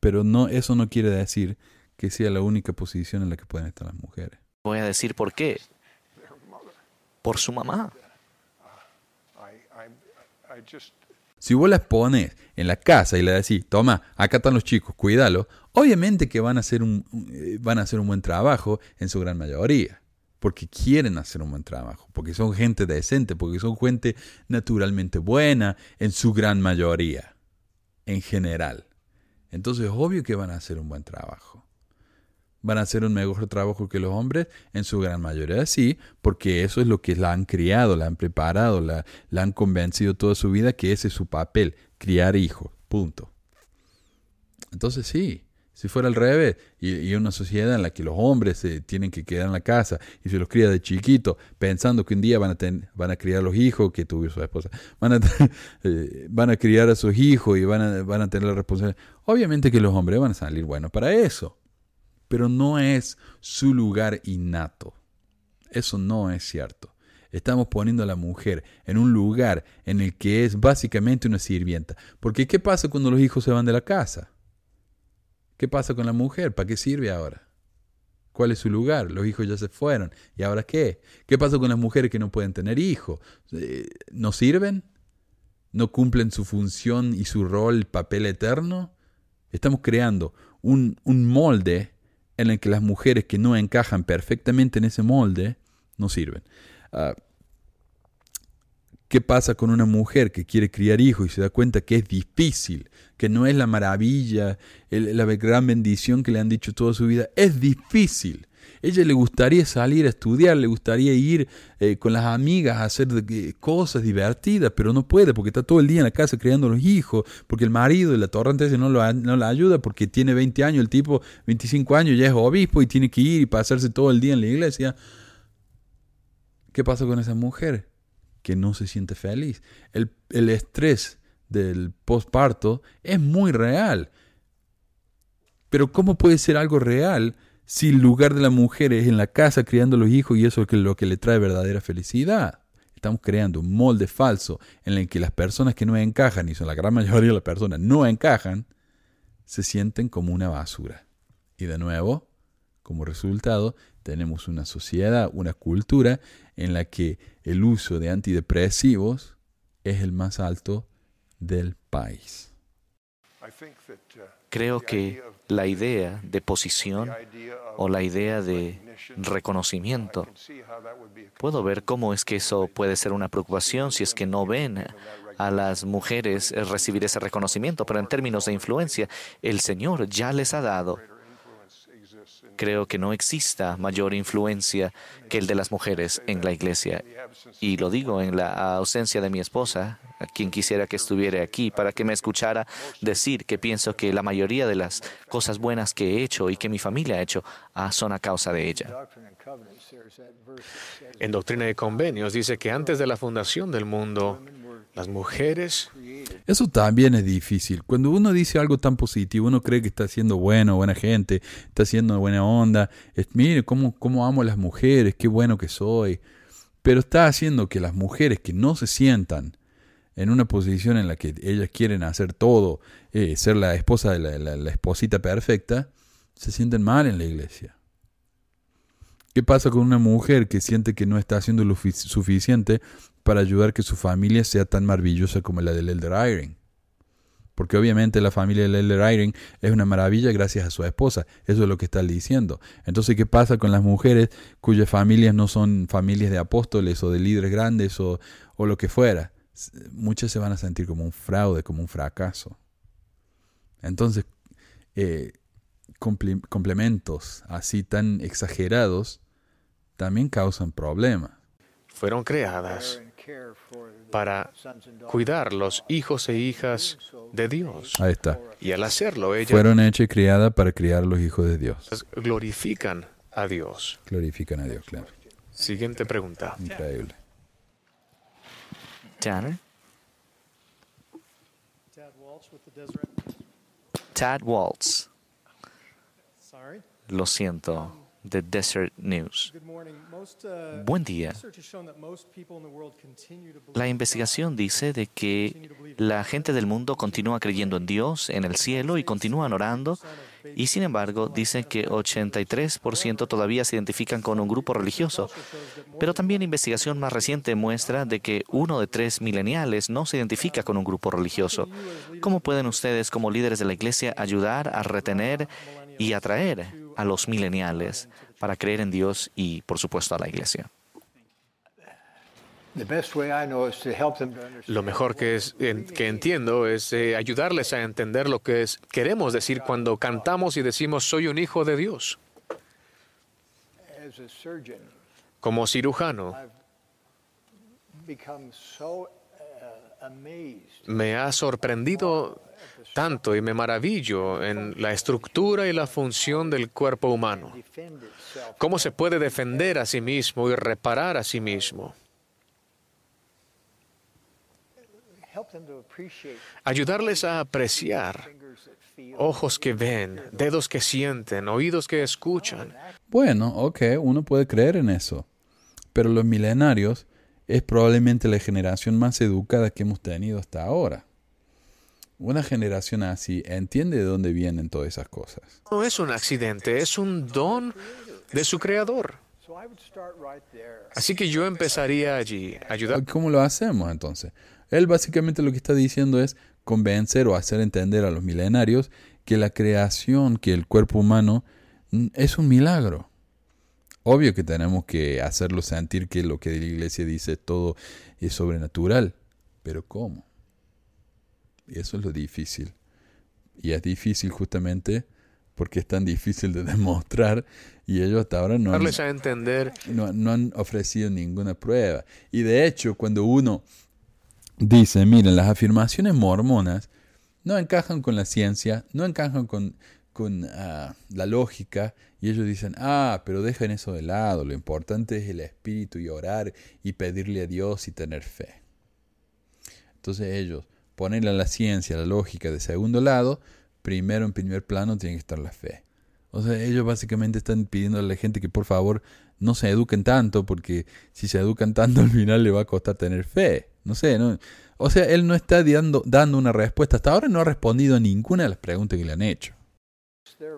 Pero no, eso no quiere decir que sea la única posición en la que pueden estar las mujeres. voy a decir por qué. Por su mamá. Si vos las pones en la casa y le decís, toma, acá están los chicos, cuídalo, obviamente que van a hacer un, eh, van a hacer un buen trabajo en su gran mayoría. Porque quieren hacer un buen trabajo, porque son gente decente, porque son gente naturalmente buena en su gran mayoría, en general. Entonces es obvio que van a hacer un buen trabajo van a hacer un mejor trabajo que los hombres, en su gran mayoría sí, porque eso es lo que la han criado, la han preparado, la, han convencido toda su vida que ese es su papel, criar hijos, punto. Entonces sí, si fuera al revés, y, una sociedad en la que los hombres se tienen que quedar en la casa y se los cría de chiquito, pensando que un día van a, van a criar los hijos que tuvo su esposa, van a, (laughs) eh, van a criar a sus hijos y van a, van a tener la responsabilidad. Obviamente que los hombres van a salir buenos para eso pero no es su lugar innato. Eso no es cierto. Estamos poniendo a la mujer en un lugar en el que es básicamente una sirvienta. Porque ¿qué pasa cuando los hijos se van de la casa? ¿Qué pasa con la mujer? ¿Para qué sirve ahora? ¿Cuál es su lugar? Los hijos ya se fueron. ¿Y ahora qué? ¿Qué pasa con las mujeres que no pueden tener hijos? Eh, ¿No sirven? ¿No cumplen su función y su rol, papel eterno? Estamos creando un, un molde en el que las mujeres que no encajan perfectamente en ese molde no sirven. Ah, ¿Qué pasa con una mujer que quiere criar hijos y se da cuenta que es difícil, que no es la maravilla, la gran bendición que le han dicho toda su vida? Es difícil. Ella le gustaría salir a estudiar, le gustaría ir eh, con las amigas a hacer cosas divertidas, pero no puede porque está todo el día en la casa criando los hijos, porque el marido de la torrente ese no, lo, no la ayuda, porque tiene 20 años, el tipo 25 años ya es obispo y tiene que ir y pasarse todo el día en la iglesia. ¿Qué pasa con esa mujer? Que no se siente feliz. El, el estrés del posparto es muy real. Pero ¿cómo puede ser algo real si el lugar de la mujer es en la casa criando los hijos y eso es lo que le trae verdadera felicidad. Estamos creando un molde falso en el que las personas que no encajan, y son la gran mayoría de las personas, no encajan, se sienten como una basura. Y de nuevo, como resultado, tenemos una sociedad, una cultura en la que el uso de antidepresivos es el más alto del país. Creo que la idea de posición o la idea de reconocimiento, puedo ver cómo es que eso puede ser una preocupación si es que no ven a las mujeres recibir ese reconocimiento, pero en términos de influencia, el Señor ya les ha dado creo que no exista mayor influencia que el de las mujeres en la iglesia. Y lo digo en la ausencia de mi esposa, a quien quisiera que estuviera aquí para que me escuchara decir que pienso que la mayoría de las cosas buenas que he hecho y que mi familia ha hecho ah, son a causa de ella. En Doctrina y Convenios dice que antes de la fundación del mundo, las mujeres... Eso también es difícil. Cuando uno dice algo tan positivo, uno cree que está siendo bueno, buena gente, está haciendo buena onda. Es, mire, cómo, cómo amo a las mujeres, qué bueno que soy. Pero está haciendo que las mujeres que no se sientan en una posición en la que ellas quieren hacer todo, eh, ser la esposa de la, la esposita perfecta, se sienten mal en la iglesia. ¿Qué pasa con una mujer que siente que no está haciendo lo suficiente para ayudar que su familia sea tan maravillosa como la del Elder Irene? Porque obviamente la familia del Elder Irene es una maravilla gracias a su esposa. Eso es lo que está diciendo. Entonces, ¿qué pasa con las mujeres cuyas familias no son familias de apóstoles o de líderes grandes o, o lo que fuera? Muchas se van a sentir como un fraude, como un fracaso. Entonces, eh, complementos así tan exagerados también causan problemas. Fueron creadas para cuidar los hijos e hijas de Dios. Ahí está. Y al hacerlo, ellas fueron hechas y criadas para criar los hijos de Dios. Glorifican a Dios. Glorifican a Dios, claro. Siguiente pregunta. Increíble. Tad Waltz. Lo siento. De Desert News. Buen día. La investigación dice de que la gente del mundo continúa creyendo en Dios, en el cielo y continúan orando y sin embargo dice que 83% todavía se identifican con un grupo religioso. Pero también investigación más reciente muestra de que uno de tres mileniales no se identifica con un grupo religioso. ¿Cómo pueden ustedes como líderes de la iglesia ayudar a retener y atraer a los mileniales para creer en Dios y, por supuesto, a la iglesia. Lo mejor que, es, que entiendo es eh, ayudarles a entender lo que es, queremos decir cuando cantamos y decimos soy un hijo de Dios. Como cirujano, me ha sorprendido tanto y me maravillo en la estructura y la función del cuerpo humano. Cómo se puede defender a sí mismo y reparar a sí mismo. Ayudarles a apreciar ojos que ven, dedos que sienten, oídos que escuchan. Bueno, ok, uno puede creer en eso. Pero los milenarios es probablemente la generación más educada que hemos tenido hasta ahora. Una generación así entiende de dónde vienen todas esas cosas. No es un accidente, es un don de su creador. Así que yo empezaría allí, ayudar. ¿Cómo lo hacemos entonces? Él básicamente lo que está diciendo es convencer o hacer entender a los milenarios que la creación, que el cuerpo humano mm, es un milagro. Obvio que tenemos que hacerlo sentir que lo que la iglesia dice todo es sobrenatural, pero ¿cómo? Y eso es lo difícil. Y es difícil justamente porque es tan difícil de (laughs) demostrar y ellos hasta ahora no han, a entender. No, no, han ofrecido ninguna prueba. Y de hecho, cuando uno dice, miren, las afirmaciones mormonas no encajan con la ciencia, no encajan con, con ah, la lógica, y ellos dicen, ah, pero dejen eso de lado, lo importante es el espíritu y orar y pedirle a Dios y tener fe. Entonces ellos, ponerle a la ciencia, la lógica de segundo lado, primero en primer plano tiene que estar la fe. O sea, ellos básicamente están pidiendo a la gente que por favor no se eduquen tanto, porque si se educan tanto (laughs) al final le va a costar tener fe. No sé, ¿no? O sea, él no está dando, dando una respuesta. Hasta ahora no ha respondido a ninguna de las preguntas que le han hecho.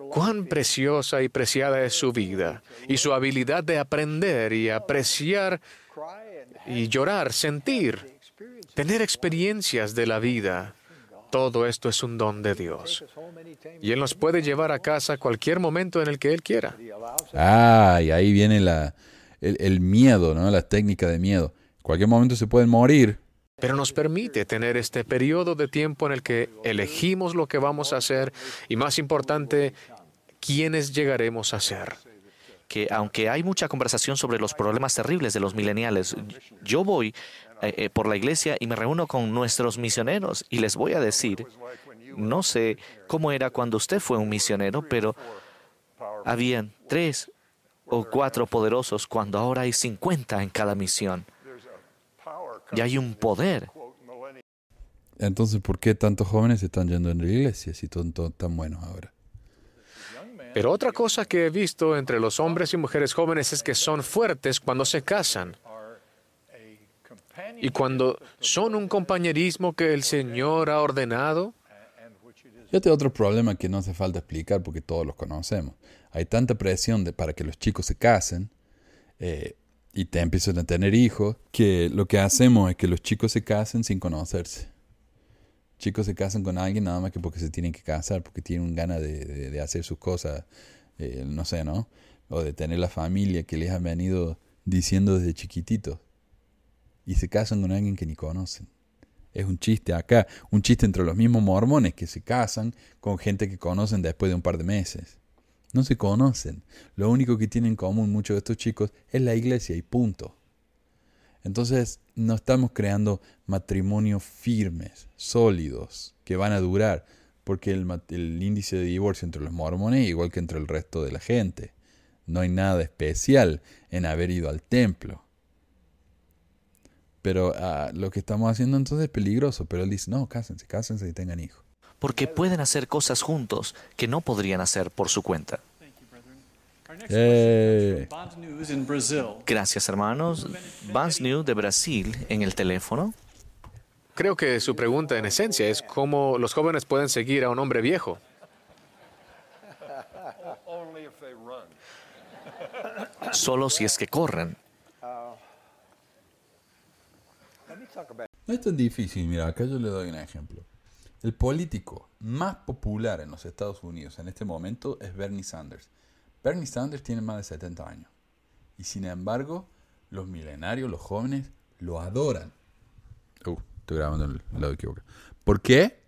Cuán preciosa y preciada es su vida y su habilidad de aprender y apreciar y llorar, sentir tener experiencias de la vida. Todo esto es un don de Dios. Y Él nos puede llevar a casa cualquier momento en el que Él quiera. Ah, y ahí viene la, el, miedo, ¿no? La técnica de miedo. cualquier momento se pueden morir. Pero nos permite tener este periodo de tiempo en el que elegimos lo que vamos a hacer y, más importante, quiénes llegaremos a ser que aunque hay mucha conversación sobre los problemas terribles de los mileniales, yo voy eh, eh, por la iglesia y me reúno con nuestros misioneros y les voy a decir, no sé cómo era cuando usted fue un misionero, pero habían tres o cuatro poderosos cuando ahora hay 50 en cada misión. Y hay un poder. Entonces, ¿por qué tantos jóvenes están yendo en la iglesia si son tan buenos ahora? Pero otra cosa que he visto entre los hombres y mujeres jóvenes es que son fuertes cuando se casan. Y cuando son un compañerismo que el Señor ha ordenado. Este otro problema que no hace falta explicar porque todos los conocemos. Hay tanta presión de, para que los chicos se casen eh, y te empiezan a tener hijos que lo que hacemos es que los chicos se casen sin conocerse chicos se casan con alguien nada más que porque se tienen que casar, porque tienen ganas de, hacer sus cosas, eh, no sé, ¿no? O de tener la familia que les han venido diciendo desde chiquititos. Y se casan con alguien que ni conocen. Es un chiste acá, un chiste entre los mismos mormones que se casan con gente que conocen después de un par de meses. No se conocen. Lo único que tienen en común muchos de estos chicos es la iglesia y punto. Entonces, no estamos creando matrimonios firmes, sólidos, que van a durar, porque el, índice de divorcio entre los mormones es igual que entre el resto de la gente. No hay nada especial en haber ido al templo. Pero ah, lo que estamos haciendo entonces es peligroso. Pero él dice, no, cásense, cásense y tengan hijos. Porque pueden hacer cosas juntos que no podrían hacer por su cuenta. Eh, Gracias, hermanos. Vance New de Brasil en el teléfono. Creo que su pregunta en esencia es cómo los jóvenes pueden seguir a un hombre viejo. Solo si es que corren. No es tan difícil, mira, acá yo le doy un ejemplo. El político más popular en los Estados Unidos en este momento es Bernie Sanders. Bernie Sanders tiene más de 70 años. Y sin embargo, los milenarios, los jóvenes, lo adoran. Uh, estoy grabando el lado equivocado. ¿Por qué?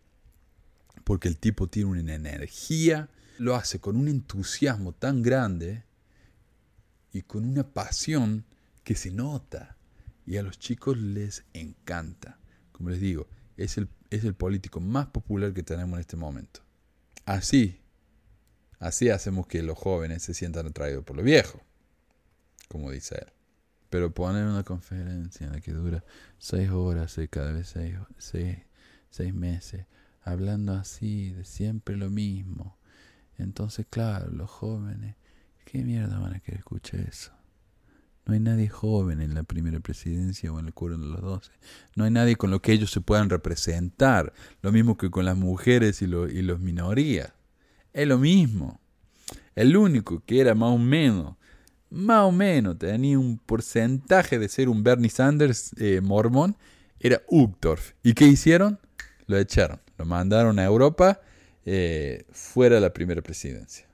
Porque el tipo tiene una energía, lo hace con un entusiasmo tan grande y con una pasión que se nota. Y a los chicos les encanta. Como les digo, es el, es el político más popular que tenemos en este momento. Así, así hacemos que los jóvenes se sientan atraídos por lo viejo, como dice él. Pero poner una conferencia en la que dura seis horas, y cada vez seis, seis, seis meses, hablando así, de siempre lo mismo. Entonces, claro, los jóvenes, ¿qué mierda van a querer escuchar eso? No hay nadie joven en la primera presidencia o en el cuero de los doce. No hay nadie con lo que ellos se puedan representar. Lo mismo que con las mujeres y, lo, los minorías. Es lo mismo. El único que era más o menos, más o menos, tenía un porcentaje de ser un Bernie Sanders eh, mormón, era Uchtdorf. ¿Y qué hicieron? Lo echaron. Lo mandaron a Europa eh, fuera de la primera presidencia.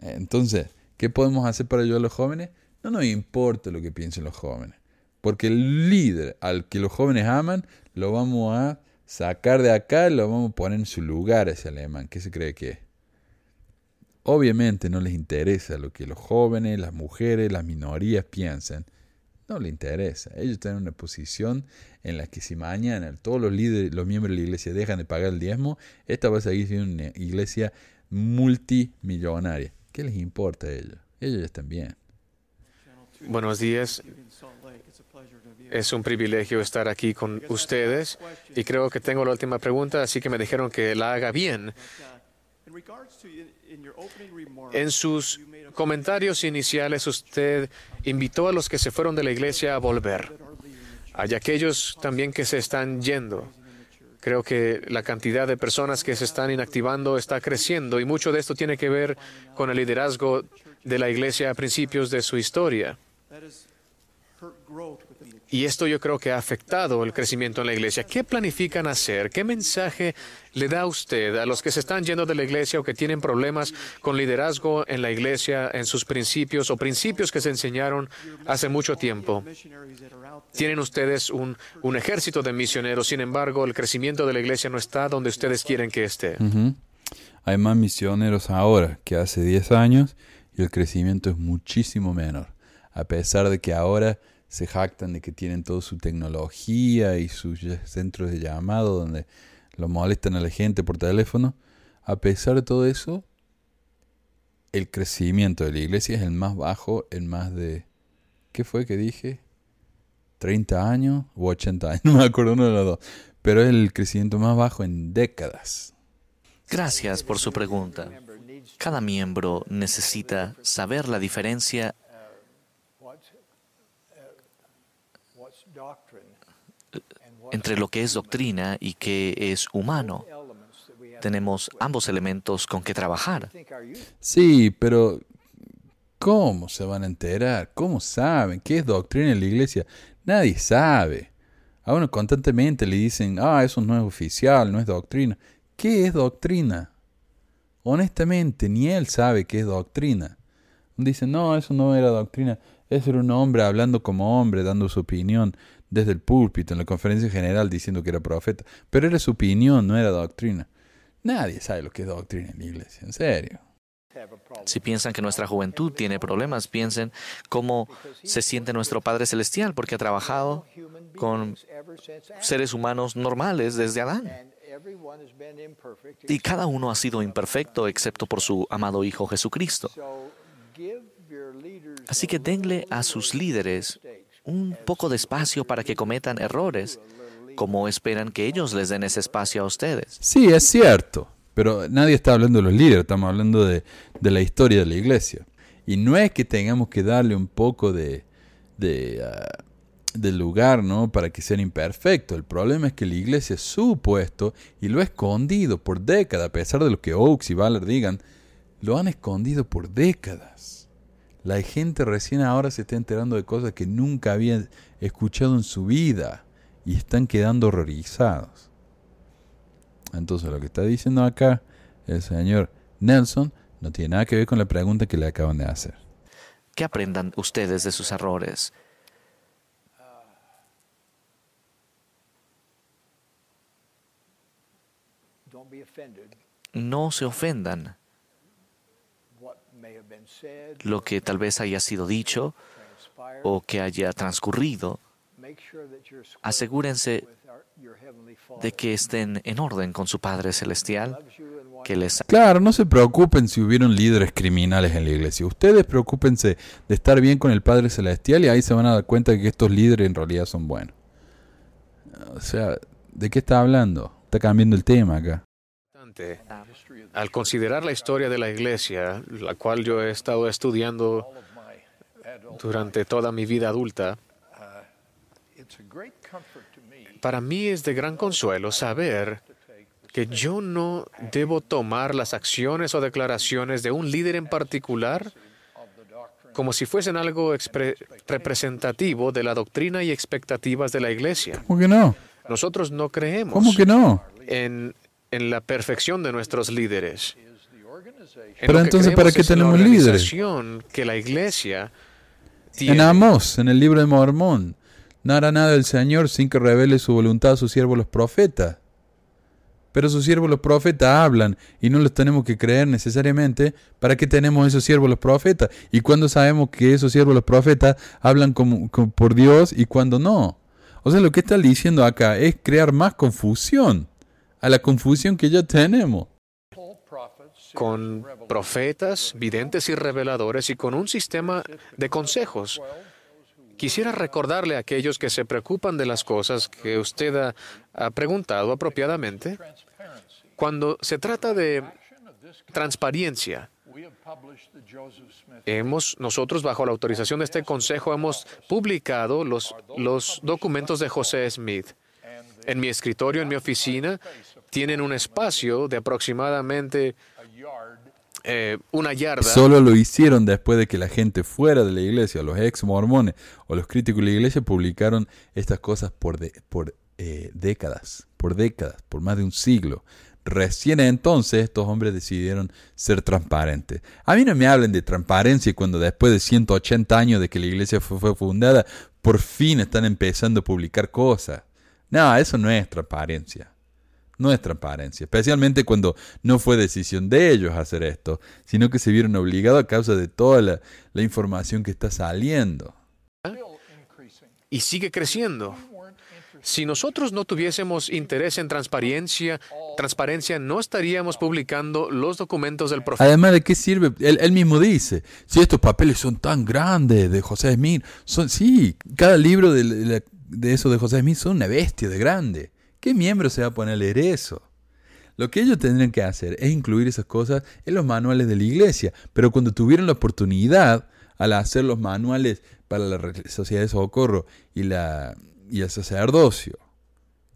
Entonces, ¿qué podemos hacer para ayudar a los jóvenes? No nos importa lo que piensen los jóvenes. Porque el líder al que los jóvenes aman, lo vamos a sacar de acá y lo vamos a poner en su lugar ese alemán. ¿Qué se cree que es? Obviamente no les interesa lo que los jóvenes, las mujeres, las minorías piensen. No les interesa. Ellos tienen una posición en la que si mañana todos los líderes, los miembros de la iglesia dejan de pagar el diezmo, esta va a seguir siendo una iglesia multimillonaria. ¿Qué les importa a ellos? Ellos ya están bien. Buenos días. Es un privilegio estar aquí con ustedes y creo que tengo la última pregunta, así que me dijeron que la haga bien. En sus comentarios iniciales usted invitó a los que se fueron de la iglesia a volver. Hay aquellos también que se están yendo. Creo que la cantidad de personas que se están inactivando está creciendo y mucho de esto tiene que ver con el liderazgo de la iglesia a principios de su historia. Y esto yo creo que ha afectado el crecimiento en la iglesia. ¿Qué planifican hacer? ¿Qué mensaje le da usted a los que se están yendo de la iglesia o que tienen problemas con liderazgo en la iglesia, en sus principios o principios que se enseñaron hace mucho tiempo? Tienen ustedes un, un ejército de misioneros, sin embargo, el crecimiento de la iglesia no está donde ustedes quieren que esté. Hay más misioneros ahora que hace 10 años y el crecimiento es muchísimo menor. A pesar de que ahora se jactan de que tienen toda su tecnología y sus centros de llamado donde lo molestan a la gente por teléfono. A pesar de todo eso, el crecimiento de la iglesia es el más bajo en más de... ¿Qué fue que dije? ¿30 años o 80 años? (laughs) No me acuerdo uno de los dos. Pero es el crecimiento más bajo en décadas. Gracias por su pregunta. Cada miembro necesita saber la diferencia entre lo que es doctrina y que es humano. Tenemos ambos elementos con que trabajar. Sí, pero ¿cómo se van a enterar? ¿Cómo saben qué es doctrina en la iglesia? Nadie sabe. A uno constantemente le dicen, ah, eso no es oficial, no es doctrina. ¿Qué es doctrina? Honestamente, ni él sabe qué es doctrina. Dicen, no, eso no era doctrina. Eso era un hombre hablando como hombre, dando su opinión desde el púlpito, en la conferencia general, diciendo que era profeta. Pero era su opinión, no era doctrina. Nadie sabe lo que es doctrina en la iglesia, en serio. Si piensan que nuestra juventud tiene problemas, piensen cómo se siente nuestro Padre Celestial, porque ha trabajado con seres humanos normales desde Adán. Y cada uno ha sido imperfecto excepto por su amado Hijo Jesucristo. Así que denle a sus líderes un poco de espacio para que cometan errores. como esperan que ellos les den ese espacio a ustedes? Sí, es cierto. Pero nadie está hablando de los líderes, estamos hablando de, la historia de la iglesia. Y no es que tengamos que darle un poco de, de, ah, lugar, ¿no? Para que sea imperfecto. El problema es que la iglesia es y lo ha escondido por décadas, a pesar de lo que Oaks y Ballard digan, lo han escondido por décadas. La gente recién ahora se está enterando de cosas que nunca habían escuchado en su vida y están quedando horrorizados. Entonces lo que está diciendo acá el señor Nelson no tiene nada que ver con la pregunta que le acaban de hacer. Que aprendan ustedes de sus errores. No se ofendan. Lo que tal vez haya sido dicho o que haya transcurrido, asegúrense de que estén en orden con su Padre Celestial, que les... Claro, no se preocupen si hubieron líderes criminales en la iglesia. Ustedes preocúpense de estar bien con el Padre Celestial y ahí se van a dar cuenta de que estos líderes en realidad son buenos. O sea, ¿de qué está hablando? Está cambiando el tema acá. Al considerar la historia de la iglesia, la cual yo he estado estudiando durante toda mi vida adulta, para mí es de gran consuelo saber que yo no debo tomar las acciones o declaraciones de un líder en particular como si fuesen algo representativo de la doctrina y expectativas de la iglesia. ¿Cómo que no? Nosotros no creemos ¿Cómo que no? En, en la perfección de nuestros líderes. Pero entonces, ¿para qué tenemos líderes? Que la iglesia En Amos, en el libro de Mormón, no hará nada el Señor sin que revele su voluntad a sus siervos los profetas. Pero sus siervos los profetas hablan y no los tenemos que creer necesariamente. ¿Para qué tenemos esos siervos los profetas? Y cuando sabemos que esos siervos los profetas hablan como, por Dios y cuando no. O sea, lo que está diciendo acá es crear más confusión a la confusión que ya tenemos. Con profetas, videntes y reveladores y con un sistema de consejos Quisiera recordarle a aquellos que se preocupan de las cosas que usted ha, preguntado apropiadamente, cuando se trata de transparencia, hemos, nosotros bajo la autorización de este consejo, hemos publicado los, los documentos de José Smith. En mi escritorio, en mi oficina, tienen un espacio de aproximadamente eh, una yarda. Solo lo hicieron después de que la gente fuera de la iglesia, los ex mormones o los críticos de la iglesia publicaron estas cosas por, por eh, décadas, por décadas, por más de un siglo. Recién entonces estos hombres decidieron ser transparentes. A mí no me hablen de transparencia cuando después de 180 años de que la iglesia fue fundada, por fin están empezando a publicar cosas. No, eso no es transparencia no es transparencia, especialmente cuando no fue decisión de ellos hacer esto, sino que se vieron obligados a causa de toda la, información que está saliendo. Y sigue creciendo. Si nosotros no tuviésemos interés en transparencia, transparencia, no estaríamos publicando los documentos del profeta. Además, ¿de qué sirve? Él, mismo dice, si estos papeles son tan grandes de José Smith, son, sí, cada libro de, de eso de José Smith son una bestia de grande. ¿Qué miembro se va a poner a leer eso? Lo que ellos tendrían que hacer es incluir esas cosas en los manuales de la iglesia, pero cuando tuvieron la oportunidad al hacer los manuales para la sociedad de socorro y, la, y el sacerdocio,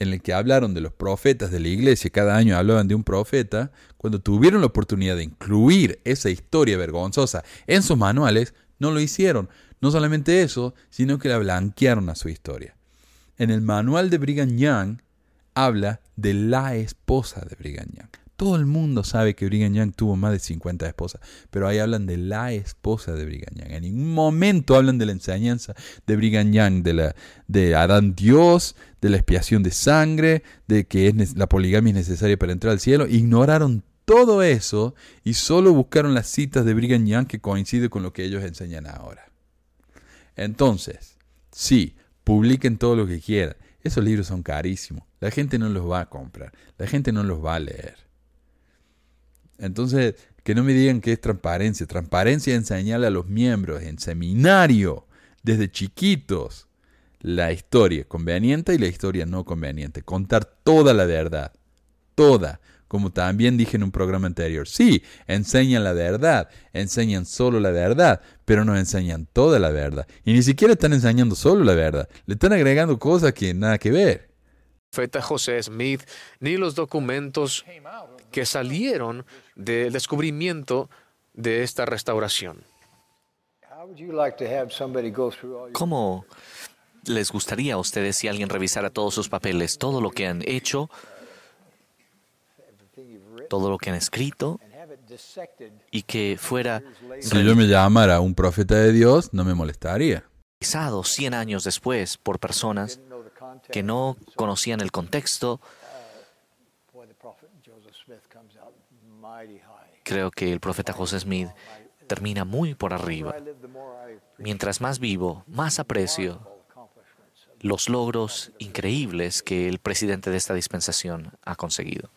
en el que hablaron de los profetas de la iglesia, cada año hablaban de un profeta, cuando tuvieron la oportunidad de incluir esa historia vergonzosa en sus manuales, no lo hicieron. No solamente eso, sino que la blanquearon a su historia. En el manual de Brigham Young, habla de la esposa de Brigham Young. Todo el mundo sabe que Brigham Young tuvo más de 50 esposas, pero ahí hablan de la esposa de Brigham Young. En ningún momento hablan de la enseñanza de Brigham Young, de, la, de Adán Dios, de la expiación de sangre, de que es, la poligamia es necesaria para entrar al cielo. Ignoraron todo eso y solo buscaron las citas de Brigham Young que coinciden con lo que ellos enseñan ahora. Entonces, sí, publiquen todo lo que quieran. Esos libros son carísimos. La gente no los va a comprar. La gente no los va a leer. Entonces, que no me digan que es transparencia. Transparencia es enseñarle a los miembros en seminario, desde chiquitos, la historia conveniente y la historia no conveniente. Contar toda la verdad. toda. Como también dije en un programa anterior, sí, enseñan la verdad, enseñan solo la verdad, pero no enseñan toda la verdad. Y ni siquiera están enseñando solo la verdad, le están agregando cosas que nada que ver. Profeta José Smith, ni los documentos que salieron del descubrimiento de esta restauración. ¿Cómo les gustaría a ustedes si alguien revisara todos sus papeles, todo lo que han hecho, todo lo que han escrito y que fuera Si yo me llamara un profeta de Dios, no me molestaría. revisado 100 años después por personas que no conocían el contexto? Creo que el profeta José Smith termina muy por arriba. Mientras más vivo, más aprecio los logros increíbles que el presidente de esta dispensación ha conseguido.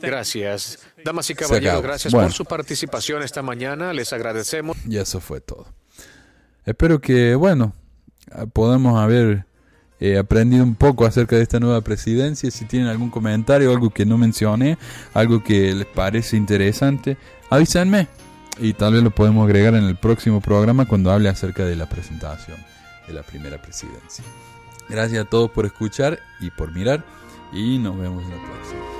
Gracias. Damas y caballeros, gracias Bueno. por su participación esta mañana. Les agradecemos. Y eso fue todo. Espero que, bueno, podamos haber eh, aprendido un poco acerca de esta nueva presidencia. Si tienen algún comentario, algo que no mencioné, algo que les parece interesante, avísenme. Y tal vez lo podemos agregar en el próximo programa cuando hable acerca de la presentación de la primera presidencia. Gracias a todos por escuchar y por mirar. Y nos vemos la próxima.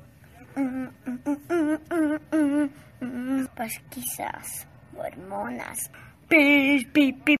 Pesquisas mormonas. Pi, pi, pi.